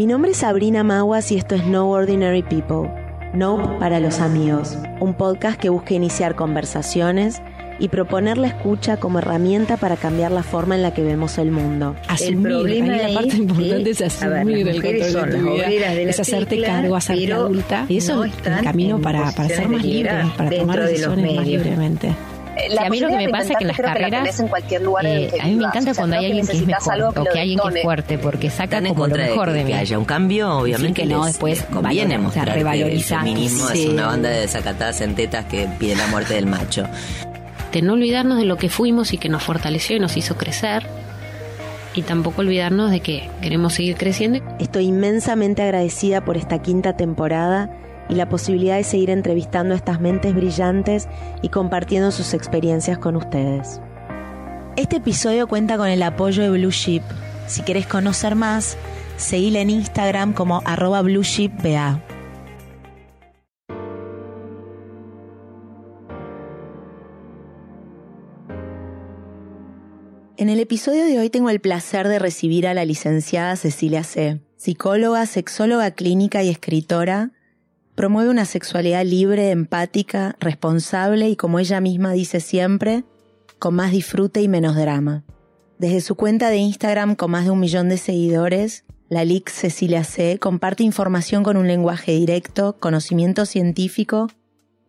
Mi nombre es Sabrina Maguas y esto es No Ordinary People, No para los amigos, un podcast que busca iniciar conversaciones y proponer la escucha como herramienta para cambiar la forma en la que vemos el mundo. Asumir, el problema ahí la parte importante es asumir el control de tu vida, es hacerte cargo, hacerte adulta. Y eso es el camino para, para ser más libre, para tomar decisiones más libremente. Sí, a mí lo que me pasa es que en las carreras, en cualquier lugar eh, a mí me encanta cuando hay alguien que es mejor o que hay alguien que es fuerte, porque saca como lo mejor de, mí. Que haya un cambio, obviamente. Sí, que no, después conviene mostrar que el feminismo es una banda de desacatadas en tetas que pide la muerte del macho de no olvidarnos de lo que fuimos y que nos fortaleció y nos hizo crecer. Y tampoco olvidarnos de que queremos seguir creciendo. Estoy inmensamente agradecida por esta quinta temporada y la posibilidad de seguir entrevistando a estas mentes brillantes y compartiendo sus experiencias con ustedes. Este episodio cuenta con el apoyo de Blue Ship. Si quieres conocer más, seguile en Instagram como arroba blueshipba. En el episodio de hoy tengo el placer de recibir a la licenciada Cecilia C., psicóloga, sexóloga clínica y escritora. Promueve una sexualidad libre, empática, responsable y, como ella misma dice siempre, con más disfrute y menos drama. Desde su cuenta de Instagram con más de un millón de seguidores, la LIC Cecilia C. comparte información con un lenguaje directo, conocimiento científico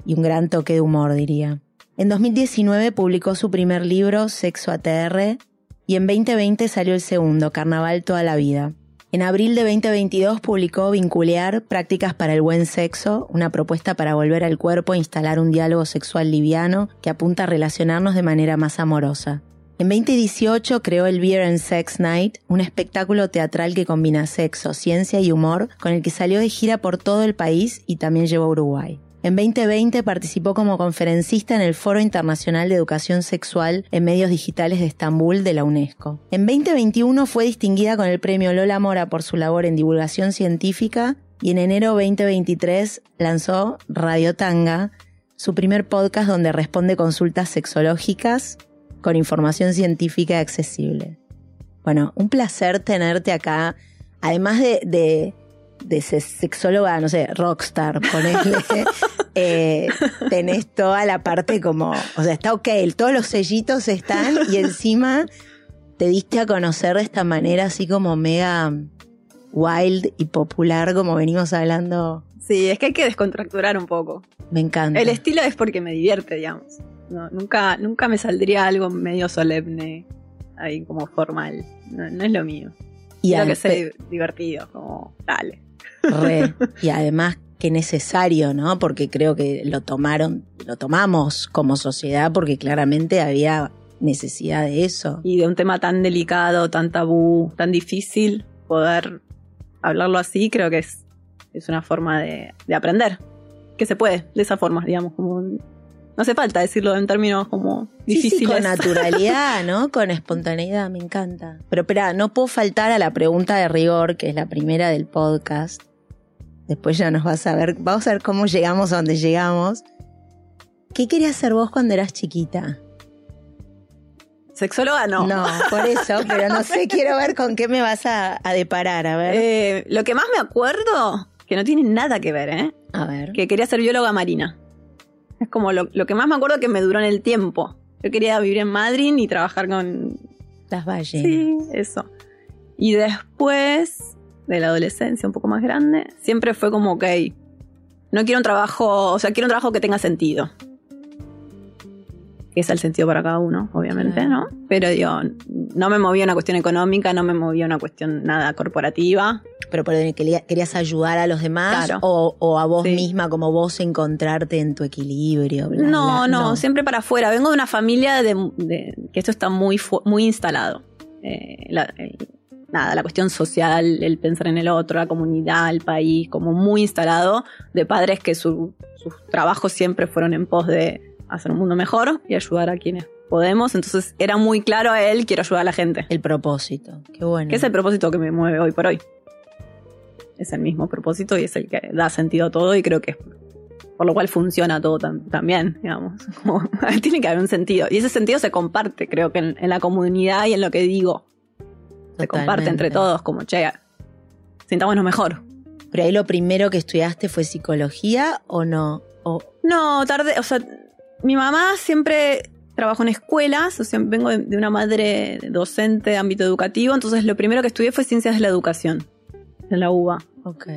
y un gran toque de humor, diría. En 2019 publicó su primer libro, Sexo ATR, y en 2020 salió el segundo, Carnaval toda la vida. En abril de 2022 publicó Vinculear, Prácticas para el Buen Sexo, una propuesta para volver al cuerpo e instalar un diálogo sexual liviano que apunta a relacionarnos de manera más amorosa. En 2018 creó el Beer and Sex Night, un espectáculo teatral que combina sexo, ciencia y humor, con el que salió de gira por todo el país y también llevó a Uruguay. En 2020 participó como conferencista en el Foro Internacional de Educación Sexual en Medios Digitales de Estambul de la UNESCO. En 2021 fue distinguida con el premio Lola Mora por su labor en divulgación científica y en enero 2023 lanzó Radio Tanga, su primer podcast donde responde consultas sexológicas con información científica accesible. Bueno, un placer tenerte acá, además de de sexóloga, no sé, rockstar, ponele, eh, tenés toda la parte como, o sea, está ok, todos los sellitos están y encima te diste a conocer de esta manera así como mega wild y popular como venimos hablando. Sí, es que hay que descontracturar un poco. Me encanta. El estilo es porque me divierte, digamos. No, nunca, nunca me saldría algo medio solemne, ahí como formal. No, es lo mío. Y que sea divertido, como dale. Re. Y además que necesario, ¿no? Porque creo que lo tomaron, lo tomamos como sociedad porque claramente había necesidad de eso. Y de un tema tan delicado, tan tabú, tan difícil, poder hablarlo así, creo que es, es una forma de, de aprender. Que se puede, de esa forma, digamos, como no hace falta decirlo en términos como difíciles. Sí, con naturalidad, ¿no? Con espontaneidad, me encanta. Pero espera, no puedo faltar a la pregunta de rigor, que es la primera del podcast. Después ya nos vas a ver, vamos a ver cómo llegamos a donde llegamos. ¿Qué querías hacer vos cuando eras chiquita? Sexóloga no. No, por eso, pero no sé, quiero ver con qué me vas a, deparar, a ver. Eh, lo que más me acuerdo, que no tiene nada que ver, ¿eh? A ver. Que quería ser bióloga marina. Es como lo, lo que más me acuerdo que me duró en el tiempo. Yo quería vivir en Madrid y trabajar con... Las valles. Sí, eso. Y después de la adolescencia un poco más grande, siempre fue como, ok, no quiero un trabajo, o sea, quiero un trabajo que tenga sentido. Que es el sentido para cada uno, obviamente, ¿no? Pero digo, no me movía una cuestión económica, no me movía una cuestión nada corporativa. Pero por querías ayudar a los demás o, a vos misma, como vos encontrarte en tu equilibrio. no, no, siempre para afuera. Vengo de una familia de, que esto está muy, muy instalado. Eh, nada, la cuestión social, el pensar en el otro, la comunidad, el país, como muy instalado, de padres que sus trabajos siempre fueron en pos de hacer un mundo mejor y ayudar a quienes podemos. Entonces era muy claro a él, quiero ayudar a la gente. El propósito, qué bueno. Que es el propósito que me mueve hoy por hoy. Es el mismo propósito y es el que da sentido a todo y creo que es por lo cual funciona todo también, digamos. tiene que haber un sentido. Y ese sentido se comparte, creo que en la comunidad y en lo que digo se comparte entre todos, como, che, sintámonos mejor. Pero ahí lo primero que estudiaste fue psicología o no? O... No, tarde, o sea, mi mamá siempre trabajó en escuelas, o sea, vengo de, una madre docente de ámbito educativo, entonces lo primero que estudié fue ciencias de la educación, en la UBA. Ok.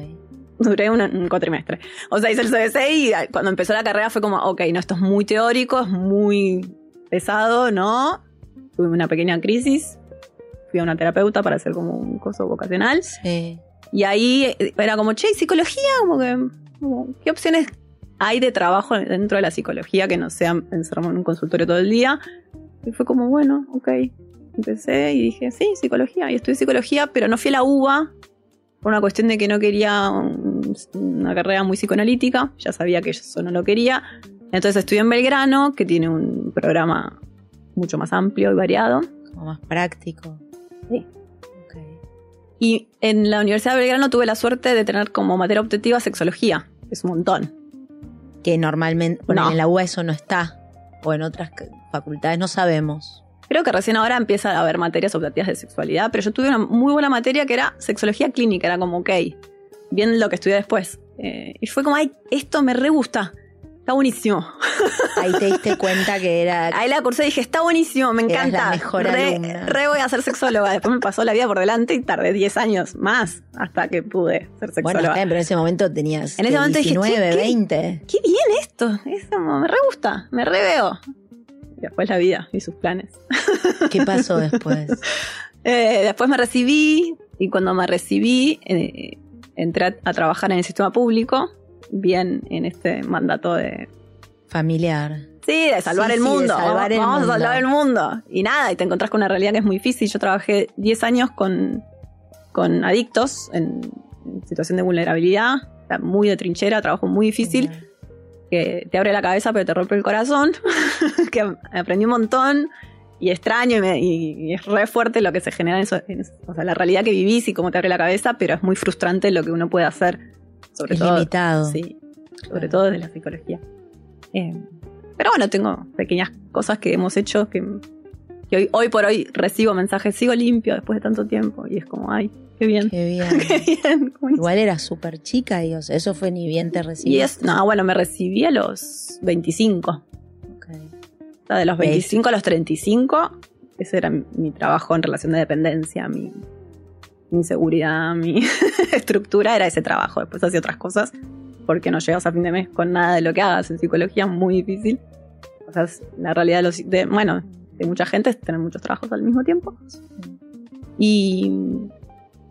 Duré un, cuatrimestre. O sea, hice el CBC y cuando empezó la carrera fue como, ok, no, esto es muy teórico, es muy pesado, ¿no? Tuve una pequeña crisis, fui a una terapeuta para hacer como un curso vocacional. Sí. Y ahí era como, che, psicología, como que, ¿qué opciones hay de trabajo dentro de la psicología que no sea encerrarme en un consultorio todo el día? Y fue como, bueno, ok. Empecé y dije, sí, psicología. Y estudié psicología, pero no fui a la UBA por una cuestión de que no quería una carrera muy psicoanalítica. Ya sabía que eso no lo quería. Entonces estudié en Belgrano, que tiene un programa mucho más amplio y variado. Como más práctico. Sí. Y en la Universidad de Belgrano tuve la suerte de tener como materia optativa sexología. Es un montón. Que normalmente, bueno, en la UA eso no está. O en otras facultades no sabemos. Creo que recién ahora empieza a haber materias optativas de sexualidad, pero yo tuve una muy buena materia que era sexología clínica, era como, ok, bien lo que estudié después. Eh, y fue como, ay, esto me re gusta. Está buenísimo. Ahí te diste cuenta que era. Ahí la cursé y dije, está buenísimo, me encanta. La mejor re, re, voy a ser sexóloga. Después me pasó la vida por delante y tardé 10 años más hasta que pude ser sexóloga. Bueno, pero en ese momento tenías en ese momento 19, dije, 20. Qué, bien esto. Eso me re gusta, me re veo. Y después la vida y sus planes. ¿Qué pasó después? eh, después me recibí y cuando me recibí eh, entré a trabajar en el sistema público bien en este mandato de... Familiar. Sí, de salvar el mundo. vamos, a salvar el mundo. Y nada, y te encontrás con una realidad que es muy difícil. Yo trabajé 10 años con, con adictos en, situación de vulnerabilidad, muy de trinchera, trabajo muy difícil, que te abre la cabeza pero te rompe el corazón, que aprendí un montón y extraño y, es re fuerte lo que se genera en eso, o sea, la realidad que vivís y cómo te abre la cabeza, pero es muy frustrante lo que uno puede hacer sobre todo, limitado. Sí, sobre todo desde la psicología. Eh, pero bueno, tengo pequeñas cosas que hemos hecho que, hoy, hoy por hoy recibo mensajes, sigo limpio después de tanto tiempo y es como, ay, qué bien. Qué bien. Igual era súper chica y eso fue ni bien te recibí. No, bueno, me recibí a los 25. Okay. de los 25 a los 35, ese era mi trabajo en relación de dependencia, mi, mi seguridad, mi estructura era ese trabajo. Después hacía otras cosas porque no llegas a fin de mes con nada de lo que hagas. En psicología es muy difícil. O sea, la realidad de, los, de, bueno, de mucha gente es tener muchos trabajos al mismo tiempo. Y,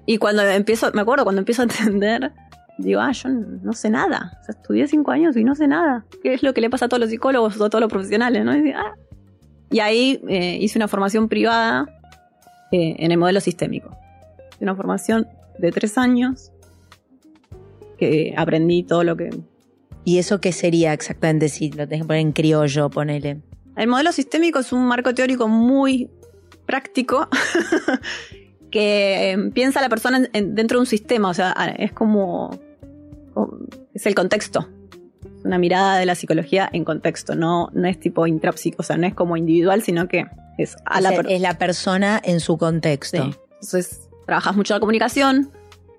y cuando empiezo, me acuerdo, cuando empiezo a entender, digo, ah, yo no, sé nada. O sea, estudié cinco años y no sé nada. ¿Qué es lo que le pasa a todos los psicólogos o a todos los profesionales? ¿no? Y, ah. y ahí eh, hice una formación privada eh, en el modelo sistémico una formación de tres años que aprendí todo lo que... ¿Y eso qué sería exactamente si lo tenés que poner en criollo, ponele? El modelo sistémico es un marco teórico muy práctico que em, piensa a la persona dentro de un sistema, o sea, es como, es el contexto, una mirada de la psicología en contexto, no, no es tipo intrapsico, o sea, no es como individual, sino que es a la persona. Es la persona en su contexto. Entonces, trabajas mucho la comunicación,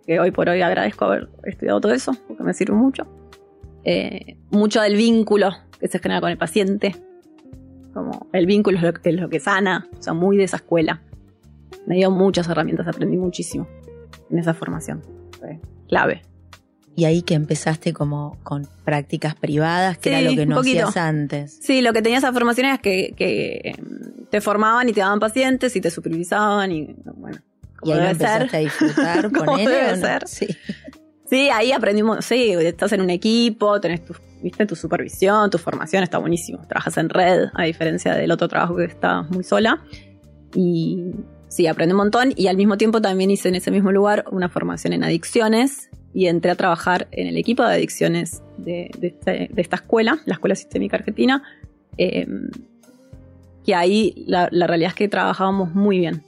que hoy por hoy agradezco haber estudiado todo eso, porque me sirve mucho. Eh, mucho del vínculo que se genera con el paciente, como el vínculo es lo, que sana, o sea, muy de esa escuela. Me dio muchas herramientas, aprendí muchísimo en esa formación. Fue clave. Y ahí que empezaste como con prácticas privadas, que era lo que no hacías antes. Sí, lo que tenía esa formación es que, que em, te formaban y te daban pacientes y te supervisaban y bueno, y ahí empezaste a disfrutar con él. Debe ser. Sí. sí, ahí aprendimos, sí, estás en un equipo, tenés tu, viste, tu supervisión, tu formación, está buenísimo. Trabajas en red, a diferencia del otro trabajo que está muy sola. Y sí, aprendí un montón y al mismo tiempo también hice en ese mismo lugar una formación en adicciones y entré a trabajar en el equipo de adicciones de, este, esta escuela, la Escuela Sistémica Argentina, eh, que ahí la, la realidad es que trabajábamos muy bien.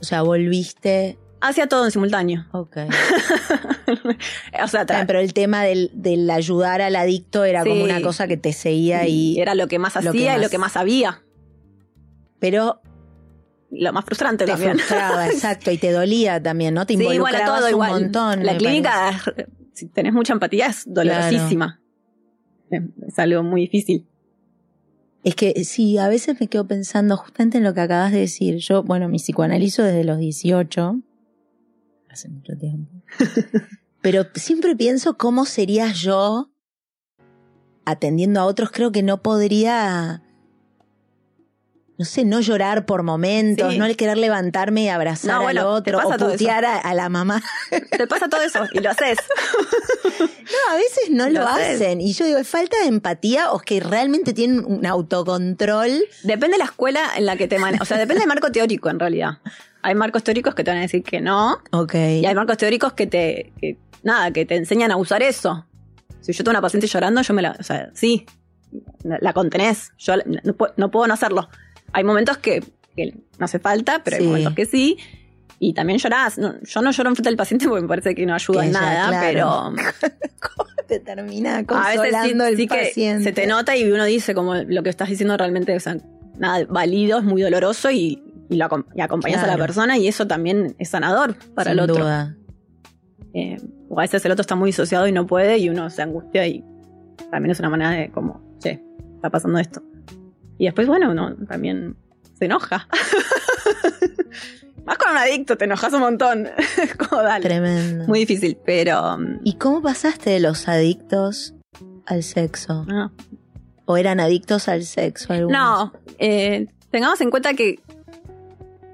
O sea, volviste. Hacía todo en simultáneo. Ok. o sea, pero el tema del, ayudar al adicto era como una cosa que te seguía y. Era lo que más hacía y lo que más sabía. Pero lo más frustrante te también. frustraba, exacto, y te dolía también, ¿no? Te involucrabas todo, un igual. montón. La clínica, si tenés mucha empatía, es dolorosísima. Es algo muy difícil. Es que sí, a veces me quedo pensando justamente en lo que acabas de decir. Yo, bueno, mi psicoanalizo desde los 18. Hace mucho tiempo. Pero siempre pienso cómo sería yo atendiendo a otros. Creo que no podría no sé, no llorar por momentos, no querer levantarme y abrazar al otro o putear a, la mamá. Te pasa todo eso y lo haces. No, a veces no lo, hacen. Y yo digo, ¿es falta de empatía o es que realmente tienen un autocontrol? Depende de la escuela en la que te manejas. O sea, depende del marco teórico en realidad. Hay marcos teóricos que te van a decir que no. Ok. Y hay marcos teóricos que te, nada, que te enseñan a usar eso. Si yo tengo una paciente llorando, yo me la, o sea, sí, la contenés. Yo no puedo no hacerlo hay momentos que, no hace falta, pero hay momentos que sí. Y también llorás. yo no lloro en frente del paciente porque me parece que no ayuda en nada, pero. ¿Cómo te termina consolando a veces sí, Que se te nota y uno dice como lo que estás diciendo realmente, o sea, nada, válido, es muy doloroso y, y, lo, acompañas a la persona y eso también es sanador para el otro. Duda. Eh, o a veces el otro está muy disociado y no puede y uno se angustia y también es una manera de como, che, está pasando esto. Y después, bueno, uno también se enoja. Más con un adicto, te enojas un montón. como dale. Tremendo. Muy difícil, pero. Um, ¿Y cómo pasaste de los adictos al sexo? Ah. ¿O eran adictos al sexo? No, eh, tengamos en cuenta que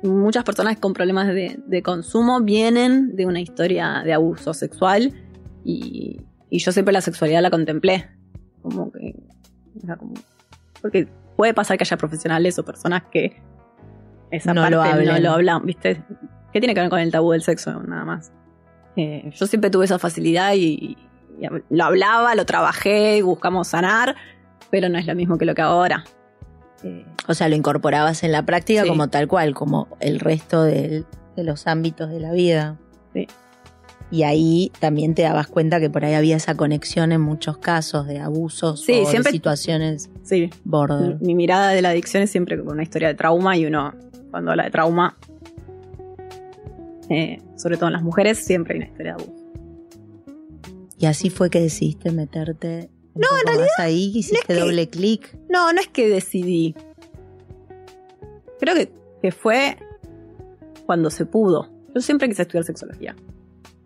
muchas personas con problemas de, consumo vienen de una historia de abuso sexual y, y yo siempre la sexualidad la contemplé. Como que. como, porque puede pasar que haya profesionales o personas que esa no parte lo no lo hablan, ¿viste? ¿Qué tiene que ver con el tabú del sexo? Nada más. Eh, yo siempre tuve esa facilidad y, lo hablaba, lo trabajé, buscamos sanar, pero no es lo mismo que lo que ahora. Eh, o sea, lo incorporabas en la práctica como tal cual, como el resto de los ámbitos de la vida. Sí. Y ahí también te dabas cuenta que por ahí había esa conexión en muchos casos de abusos o de situaciones sí. border. Mi, mirada de la adicción es siempre con una historia de trauma y uno, cuando habla de trauma, eh, sobre todo en las mujeres, siempre hay una historia de abuso. Y así fue que decidiste meterte no, en realidad, ahí, hiciste doble clic. No, no es que decidí. Creo que, que fue cuando se pudo. Yo siempre quise estudiar sexología.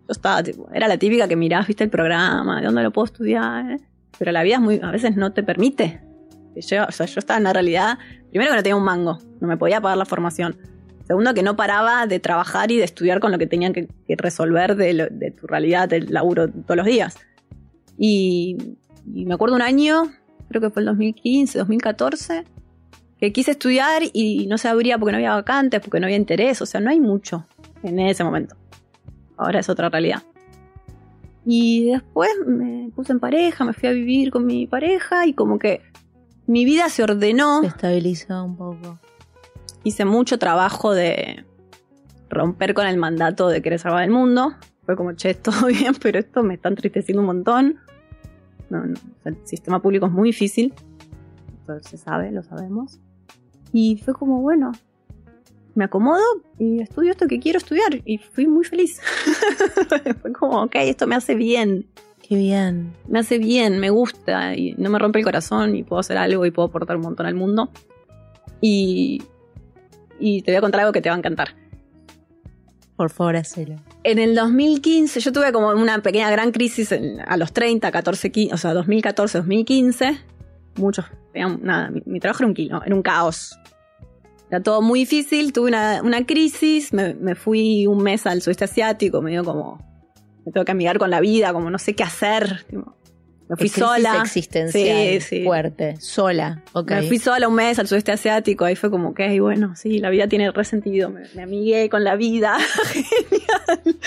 Yo estaba, tipo, era la típica que mirás, viste el programa, de dónde lo puedo estudiar, pero la vida es muy, a veces no te permite. Yo, o sea, yo estaba en la realidad, primero que no tenía un mango, no me podía pagar la formación. Segundo, que no paraba de trabajar y de estudiar con lo que tenían que, resolver de, tu realidad, del laburo todos los días. Y, y, me acuerdo un año, creo que fue el 2015, 2014, que quise estudiar y no se abría porque no había vacantes, porque no había interés, o sea, no hay mucho en ese momento ahora es otra realidad. Y después me puse en pareja, me fui a vivir con mi pareja y como que mi vida se ordenó. Se estabilizó un poco. Hice mucho trabajo de romper con el mandato de querer salvar el mundo. Fue como, che, todo bien, pero esto me está entristeciendo un montón. el sistema público es muy difícil. Eso se sabe, lo sabemos. Y fue como, bueno, me acomodo y estudio esto que quiero estudiar y fui muy feliz. Fue como, ok, esto me hace bien. Qué bien. Me hace bien, me gusta y no me rompe el corazón y puedo hacer algo y puedo aportar un montón al mundo. Y, y te voy a contar algo que te va a encantar. Por favor, hacelo. En el 2015, yo tuve como una pequeña gran crisis a los 30, 14, 15, o sea, 2014, 2015. Muchos, nada, mi, trabajo era un kilo, era un caos. Era todo muy difícil, tuve una, una crisis, me, fui un mes al sudeste asiático, me dio como, me tengo que amigar con la vida, como no sé qué hacer. me fui sola. existencial sí, fuerte, sola. Okay. Me fui sola un mes al sudeste asiático, ahí fue como, ok, bueno, sí, la vida tiene resentido, me, me amigué con la vida. Genial.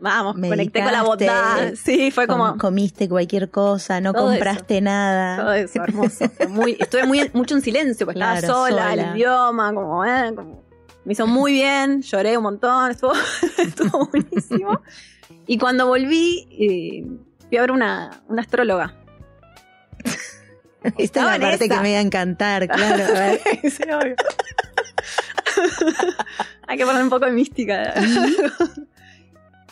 Vamos, conecté con la bondad. Sí, fue como. Comiste cualquier cosa, no compraste nada. Todo eso, hermoso. muy, estuve muy, mucho en silencio, porque estaba sola, el idioma, como, eh, como, Me hizo muy bien, lloré un montón, estuvo, estuvo buenísimo. Y cuando volví, eh, fui a ver una, una astróloga. Esta es la parte que me iba a encantar, claro. sí, obvio. Hay que poner un poco de mística.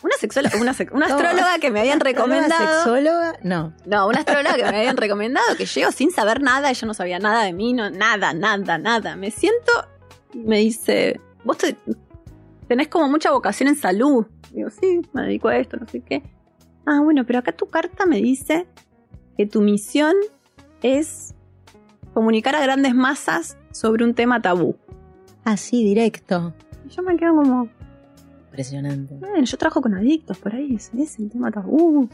Una sexóloga, una, astróloga que me habían recomendado. ¿Una sexóloga? No. No, una astróloga que me habían recomendado que llego sin saber nada, ella no sabía nada de mí, no, nada, nada, nada. Me siento y me dice, vos tenés como mucha vocación en salud. Digo, sí, me dedico a esto, no sé qué. Ah, bueno, pero acá tu carta me dice que tu misión es comunicar a grandes masas sobre un tema tabú. Así, directo. Y yo me quedo como. Impresionante. Bueno, yo trabajo con adictos por ahí, es, es el tema tabú.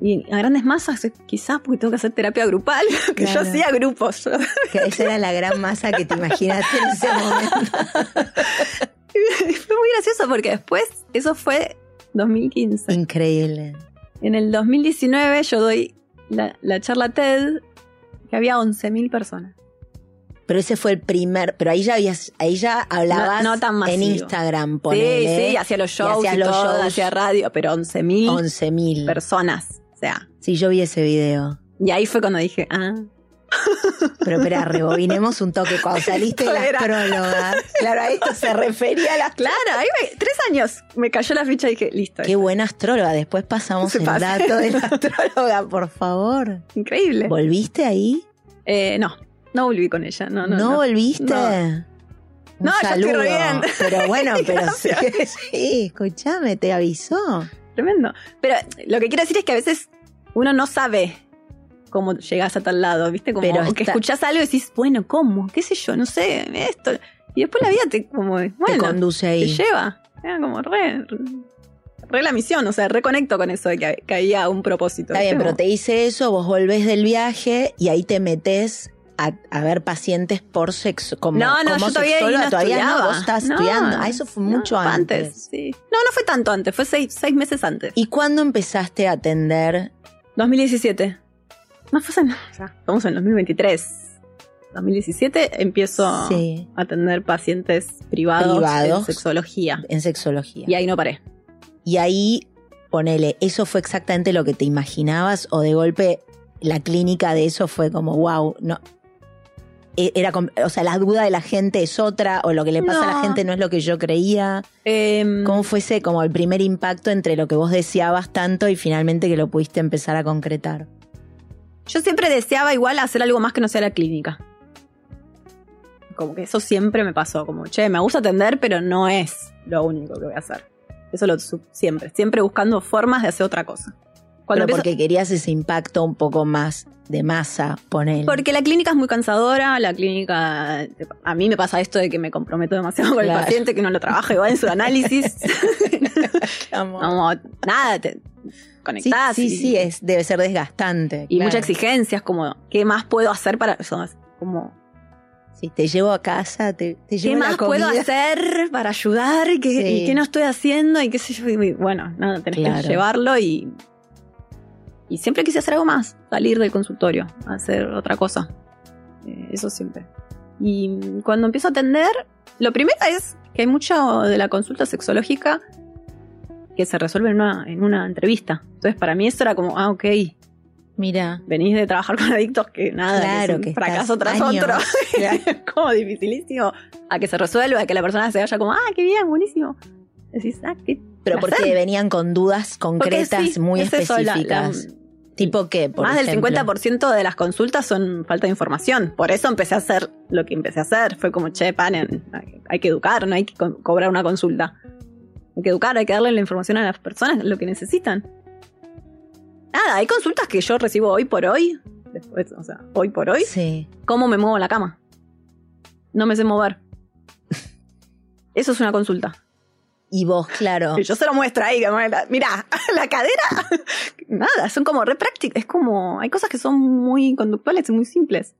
Y a grandes masas, eh, quizás porque tengo que hacer terapia grupal, que yo hacía grupos. Que esa era la gran masa que te imaginaste en ese momento. fue muy gracioso porque después, eso fue 2015. Increíble. En el 2019 yo doy la, la charla TED, que había 11.000 personas. Pero ese fue el primer, pero ahí ya habías, ahí ya hablabas en Instagram, ponele. Sí, sí, hacía los shows, hacía los shows. hacía radio, pero 11.000 11.000 personas, o sea. Sí, yo vi ese video. Y ahí fue cuando dije, ah. Pero espera, rebobinemos un toque. Cuando saliste de la astróloga, claro, a esto se refería a la Claro, ahí tres años me cayó la ficha y dije, listo. Qué buena astróloga. Después pasamos el dato de la astróloga, por favor. Increíble. ¿Volviste ahí? Eh, no, no volví con ella. No, no, ¿No, volviste? No. no, saludo. bien. Pero bueno, pero sí, sí, escúchame, te avisó. Tremendo. Pero lo que quiero decir es que a veces uno no sabe cómo llegas a tal lado, ¿viste? Como Pero que escuchás algo y decís, bueno, ¿cómo? ¿Qué sé yo? No sé, esto. Y después la vida te, como, bueno, te conduce ahí. Te lleva. Era como re, re la misión, o sea, reconecto con eso de que, había un propósito. Está bien, pero te hice eso, vos volvés del viaje y ahí te metes a, ver pacientes por sexo. Como, no, no, yo todavía, no todavía no, vos estás estudiando. Ah, eso fue mucho antes. sí. No, no fue tanto antes, fue seis, seis meses antes. ¿Y cuándo empezaste a atender? 2017. No fue en, estamos en 2023. 2017 empiezo a atender pacientes privados, en sexología. En sexología. Y ahí no paré. Y ahí, ponele, ¿eso fue exactamente lo que te imaginabas? ¿O de golpe la clínica de eso fue como, wow, no, era, o sea, la duda de la gente es otra, o lo que le pasa a la gente no es lo que yo creía. Em, ¿Cómo fuese como el primer impacto entre lo que vos deseabas tanto y finalmente que lo pudiste empezar a concretar? Yo siempre deseaba igual hacer algo más que no sea la clínica. Como que eso siempre me pasó, como, che, me gusta atender, pero no es lo único que voy a hacer. Eso lo siempre, siempre buscando formas de hacer otra cosa. Cuando porque querías ese impacto un poco más de masa, poner. Porque la clínica es muy cansadora, la clínica, a mí me pasa esto de que me comprometo demasiado con el paciente, que no lo trabaja igual en su análisis. Como, nada, te conectás. Sí, sí, es, debe ser desgastante. Y muchas exigencias, como, ¿qué más puedo hacer para eso? Como, si te llevo a casa, te, te llevo ¿Qué más puedo hacer para ayudar? ¿Y qué, no estoy haciendo? Y qué sé yo. bueno, nada, tenés que llevarlo y y siempre quise hacer algo más, salir del consultorio, hacer otra cosa. Eh, eso siempre. Y cuando empiezo a atender, lo primero es que hay mucho de la consulta sexológica que se resuelve en una, en una entrevista. Entonces, para mí eso era como, ah, ok. Mira. Venís de trabajar con adictos que nada, claro, que, fracaso tras otro. es como dificilísimo. A que se resuelva, a que la persona se vaya como, ah, qué bien, buenísimo. Decís, ah, qué. Pero porque venían con dudas concretas muy específicas. Tipo que, Más del 50% de las consultas son falta de información. Por eso empecé a hacer lo que empecé a hacer. Fue como, che, paren, hay que educar, no hay que cobrar una consulta. Hay que educar, hay que darle la información a las personas, lo que necesitan. Nada, hay consultas que yo recibo hoy por hoy. Después, o sea, hoy por hoy. Sí. ¿Cómo me muevo en la cama? No me sé mover. Eso es una consulta. Y vos, claro. yo se lo muestro ahí, mira, la cadera, nada, son como re prácticas, es como, hay cosas que son muy conductuales y muy simples.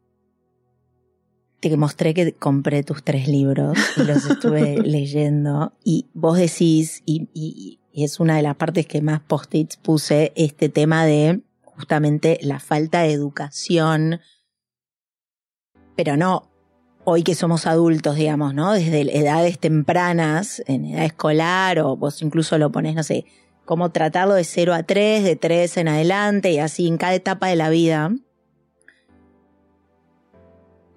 Te mostré que compré tus tres libros y los estuve leyendo y vos decís, y, y, y es una de las partes que más post-its puse, este tema de justamente la falta de educación, pero no hoy que somos adultos, digamos, ¿no? Desde edades tempranas, en edad escolar, o vos incluso lo pones, no sé, cómo tratarlo de 0 a 3, de 3 en adelante, y así en cada etapa de la vida.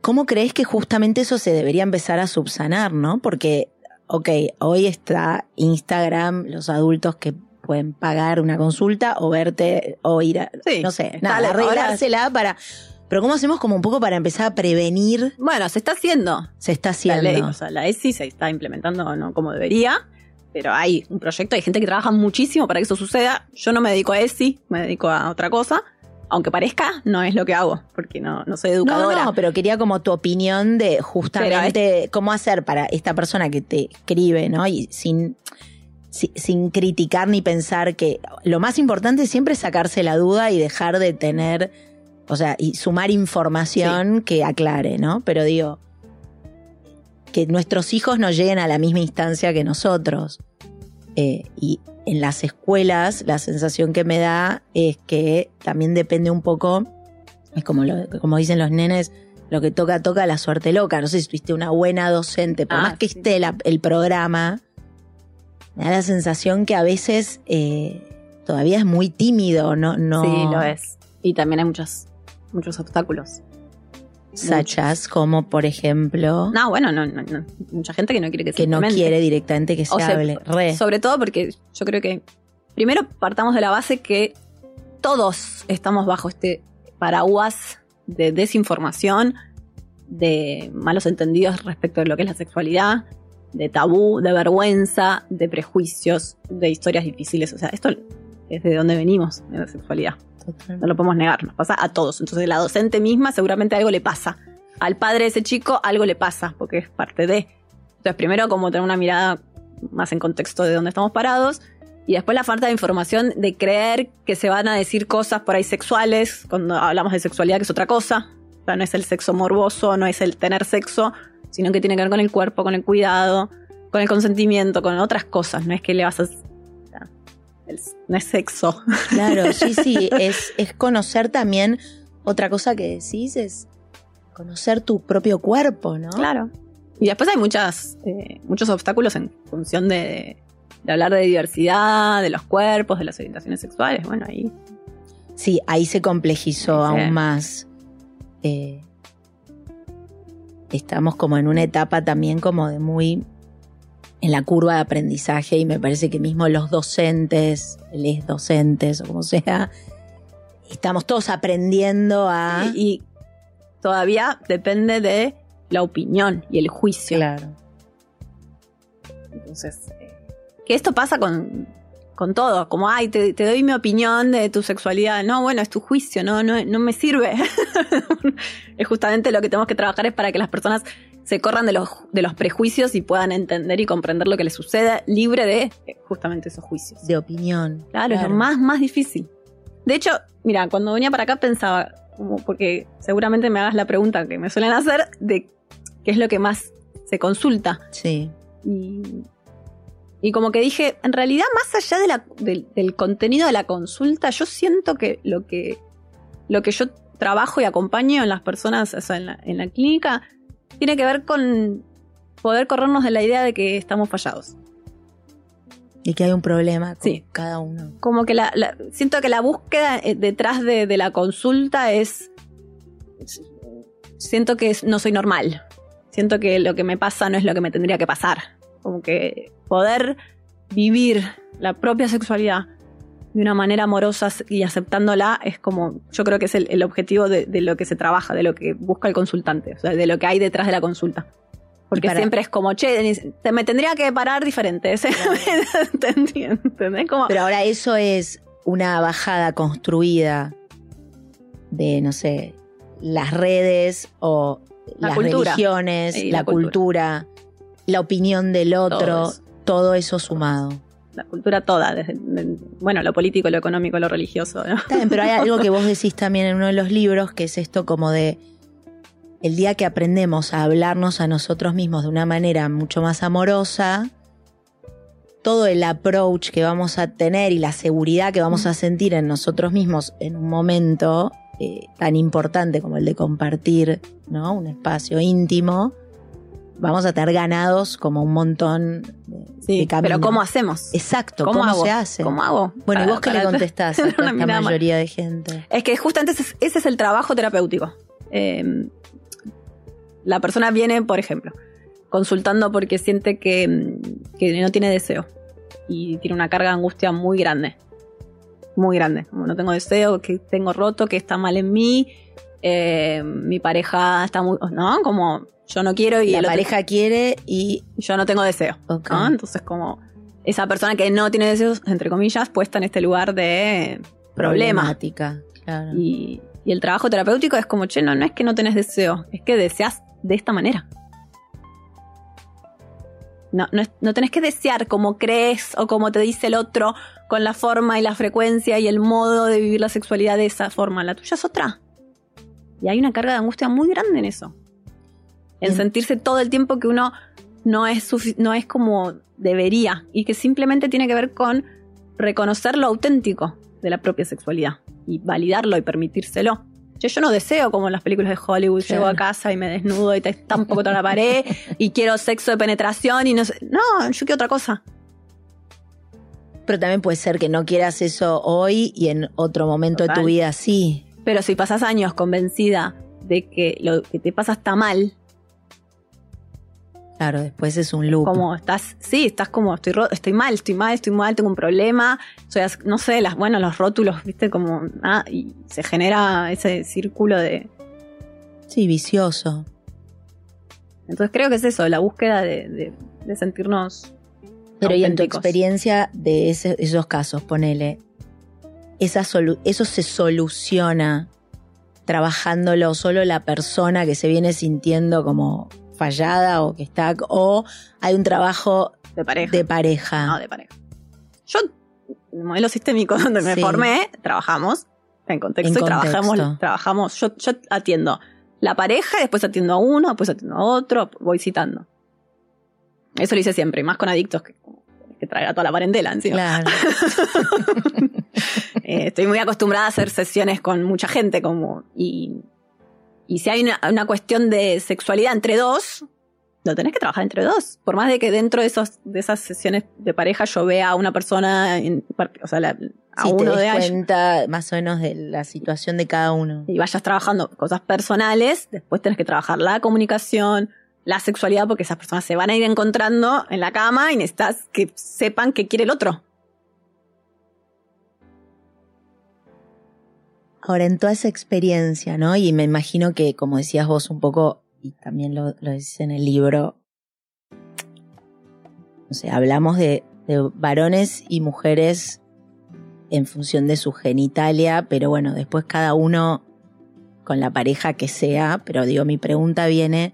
¿cómo crees que justamente eso se debería empezar a subsanar, no? Porque, ok, hoy está Instagram, los adultos que pueden pagar una consulta o verte o ir a, no sé, nada, arreglársela para... Pero ¿cómo hacemos como un poco para empezar a prevenir? Bueno, se está haciendo. Se está haciendo. La ley, o sea, la ESI se está implementando no como debería, pero hay un proyecto, hay gente que trabaja muchísimo para que eso suceda. Yo no me dedico a ESI, me dedico a otra cosa aunque parezca, no es lo que hago, porque no, no soy educadora. No, pero quería como tu opinión de justamente cómo hacer para esta persona que te escribe, ¿no? Y sin, sin, criticar ni pensar que lo más importante siempre es sacarse la duda y dejar de tener, o sea, y sumar información que aclare, ¿no? Pero digo, que nuestros hijos no lleguen a la misma instancia que nosotros. Eh, y en las escuelas la sensación que me da es que también depende un poco, es como, como dicen los nenes, lo que toca, toca la suerte loca. No sé si tuviste una buena docente, por ah, más que esté el programa, me da la sensación que a veces eh, todavía es muy tímido, ¿no? no sí, lo es. Y también hay muchos, muchos obstáculos. Sachas, como por ejemplo. No, bueno, no, no, mucha gente que no quiere que se Que no quiere directamente que se hable. Sobre todo porque yo creo que. Primero partamos de la base que todos estamos bajo este paraguas de desinformación, de malos entendidos respecto de lo que es la sexualidad, de tabú, de vergüenza, de prejuicios, de historias difíciles. O sea, esto es de donde venimos en la sexualidad. No lo podemos negar, nos pasa a todos. Entonces la docente misma seguramente algo le pasa. Al padre de ese chico algo le pasa, porque es parte de. Entonces primero como tener una mirada más en contexto de dónde estamos parados. Y después la falta de información de creer que se van a decir cosas por ahí sexuales, cuando hablamos de sexualidad, que es otra cosa. O sea, no es el sexo morboso, no es el tener sexo, sino que tiene que ver con el cuerpo, con el cuidado, con el consentimiento, con otras cosas. No es que le vas a no es sexo. Claro, sí, sí, es, es conocer también, otra cosa que decís es conocer tu propio cuerpo, ¿no? Claro. Y después hay muchas, eh, muchos obstáculos en función de, hablar de diversidad, de los cuerpos, de las orientaciones sexuales. Bueno, ahí. Sí, ahí se complejizó aún más. Eh, estamos como en una etapa también como de muy en la curva de aprendizaje y me parece que mismo los docentes, les docentes o como sea, estamos todos aprendiendo a... Y, todavía depende de la opinión y el juicio. Claro. Entonces, eh, que esto pasa con, con todo, como, ay, te, doy mi opinión de tu sexualidad. No, bueno, es tu juicio, no, no, no me sirve. es justamente lo que tenemos que trabajar es para que las personas se corran de los, de los prejuicios y puedan entender y comprender lo que les sucede libre de eh, justamente esos juicios. De opinión. Claro, es lo más, más difícil. De hecho, mira, cuando venía para acá pensaba, como porque seguramente me hagas la pregunta que me suelen hacer de qué es lo que más se consulta. Sí. Y, y como que dije, en realidad, más allá de la, del, contenido de la consulta, yo siento que lo que, lo que yo trabajo y acompaño en las personas, o sea, en la, en la clínica, tiene que ver con poder corrernos de la idea de que estamos fallados. Y que hay un problema con cada uno. Como que la, siento que la búsqueda eh, detrás de, la consulta es. Siento que no soy normal. Siento que lo que me pasa no es lo que me tendría que pasar. Como que poder vivir la propia sexualidad de una manera amorosa y aceptándola es como, yo creo que es el, objetivo de, lo que se trabaja, de lo que busca el consultante, o sea, de lo que hay detrás de la consulta. Porque siempre es como, che, te, me tendría que parar diferente. Pero ahora eso es una bajada construida de, no sé, las redes o las religiones, la, cultura. la opinión del otro, todo eso sumado la cultura toda, desde, bueno, lo político, lo económico, lo religioso. pero hay algo que vos decís también en uno de los libros, que es esto como de el día que aprendemos a hablarnos a nosotros mismos de una manera mucho más amorosa, todo el approach que vamos a tener y la seguridad que vamos a sentir en nosotros mismos en un momento eh, tan importante como el de compartir ¿no? un espacio íntimo, vamos a tener ganados como un montón de, Pero ¿cómo hacemos? Exacto, ¿cómo, se hace? ¿Cómo hago? Bueno, ¿y vos qué le contestás a esta mayoría de gente? Es que justamente ese es, el trabajo terapéutico. Em, la persona viene, por ejemplo, consultando porque siente que, no tiene deseo y tiene una carga de angustia muy grande. Muy grande. Como no tengo deseo, que tengo roto, que está mal en mí, eh, mi pareja está muy. ¿No? Como yo no quiero y la pareja quiere y yo no tengo deseo. Entonces, como esa persona que no tiene deseos, entre comillas, puesta en este lugar de problema. Problemática, claro. Y, y, el trabajo terapéutico es como, che, no, no es que no tenés deseo, es que deseas de esta manera. No, no, no tenés que desear como crees o como te dice el otro, con la forma y la frecuencia y el modo de vivir la sexualidad de esa forma. La tuya es otra. Y hay una carga de angustia muy grande en eso. En sentirse todo el tiempo que uno no es, no es como debería y que simplemente tiene que ver con reconocer lo auténtico de la propia sexualidad y validarlo y permitírselo. Yo, no deseo como en las películas de Hollywood, llego a casa y me desnudo y te poco toda la pared y quiero sexo de penetración y no sé. No, yo quiero otra cosa. Pero también puede ser que no quieras eso hoy y en otro momento de tu vida sí. Pero si pasas años convencida de que lo que te pasa está mal, Claro, después es un loop. Como estás, sí, estás como, estoy, estoy mal, estoy mal, estoy mal, tengo un problema, soy, no sé, las, bueno, los rótulos, viste, como, ah, y se genera ese círculo de... Sí, vicioso. Entonces creo que es eso, la búsqueda de, sentirnos... Pero y en tu experiencia de esos casos, ponele, esa eso se soluciona trabajándolo solo la persona que se viene sintiendo como fallada o que está, o hay un trabajo de pareja. De pareja. No, de pareja. Yo, en el modelo sistémico donde me formé, trabajamos en contexto, y trabajamos, trabajamos, yo, yo atiendo la pareja, después atiendo a uno, después atiendo a otro, voy citando. Eso lo hice siempre, y más con adictos que, que traer a toda la parentela encima. Claro. Eh, estoy muy acostumbrada a hacer sesiones con mucha gente, como, y y si hay una, cuestión de sexualidad entre dos, lo tenés que trabajar entre dos. Por más de que dentro de, esos, de esas sesiones de pareja yo vea a una persona, o sea, a uno te des cuenta más o menos de la situación de cada uno. Y vayas trabajando cosas personales, después tenés que trabajar la comunicación, la sexualidad, porque esas personas se van a ir encontrando en la cama y necesitas que sepan qué quiere el otro. Ahora, en toda esa experiencia, ¿no? Y me imagino que, como decías vos un poco, y también lo, lo en el libro, no sé, hablamos de, varones y mujeres en función de su genitalia, pero bueno, después cada uno con la pareja que sea, pero digo, mi pregunta viene,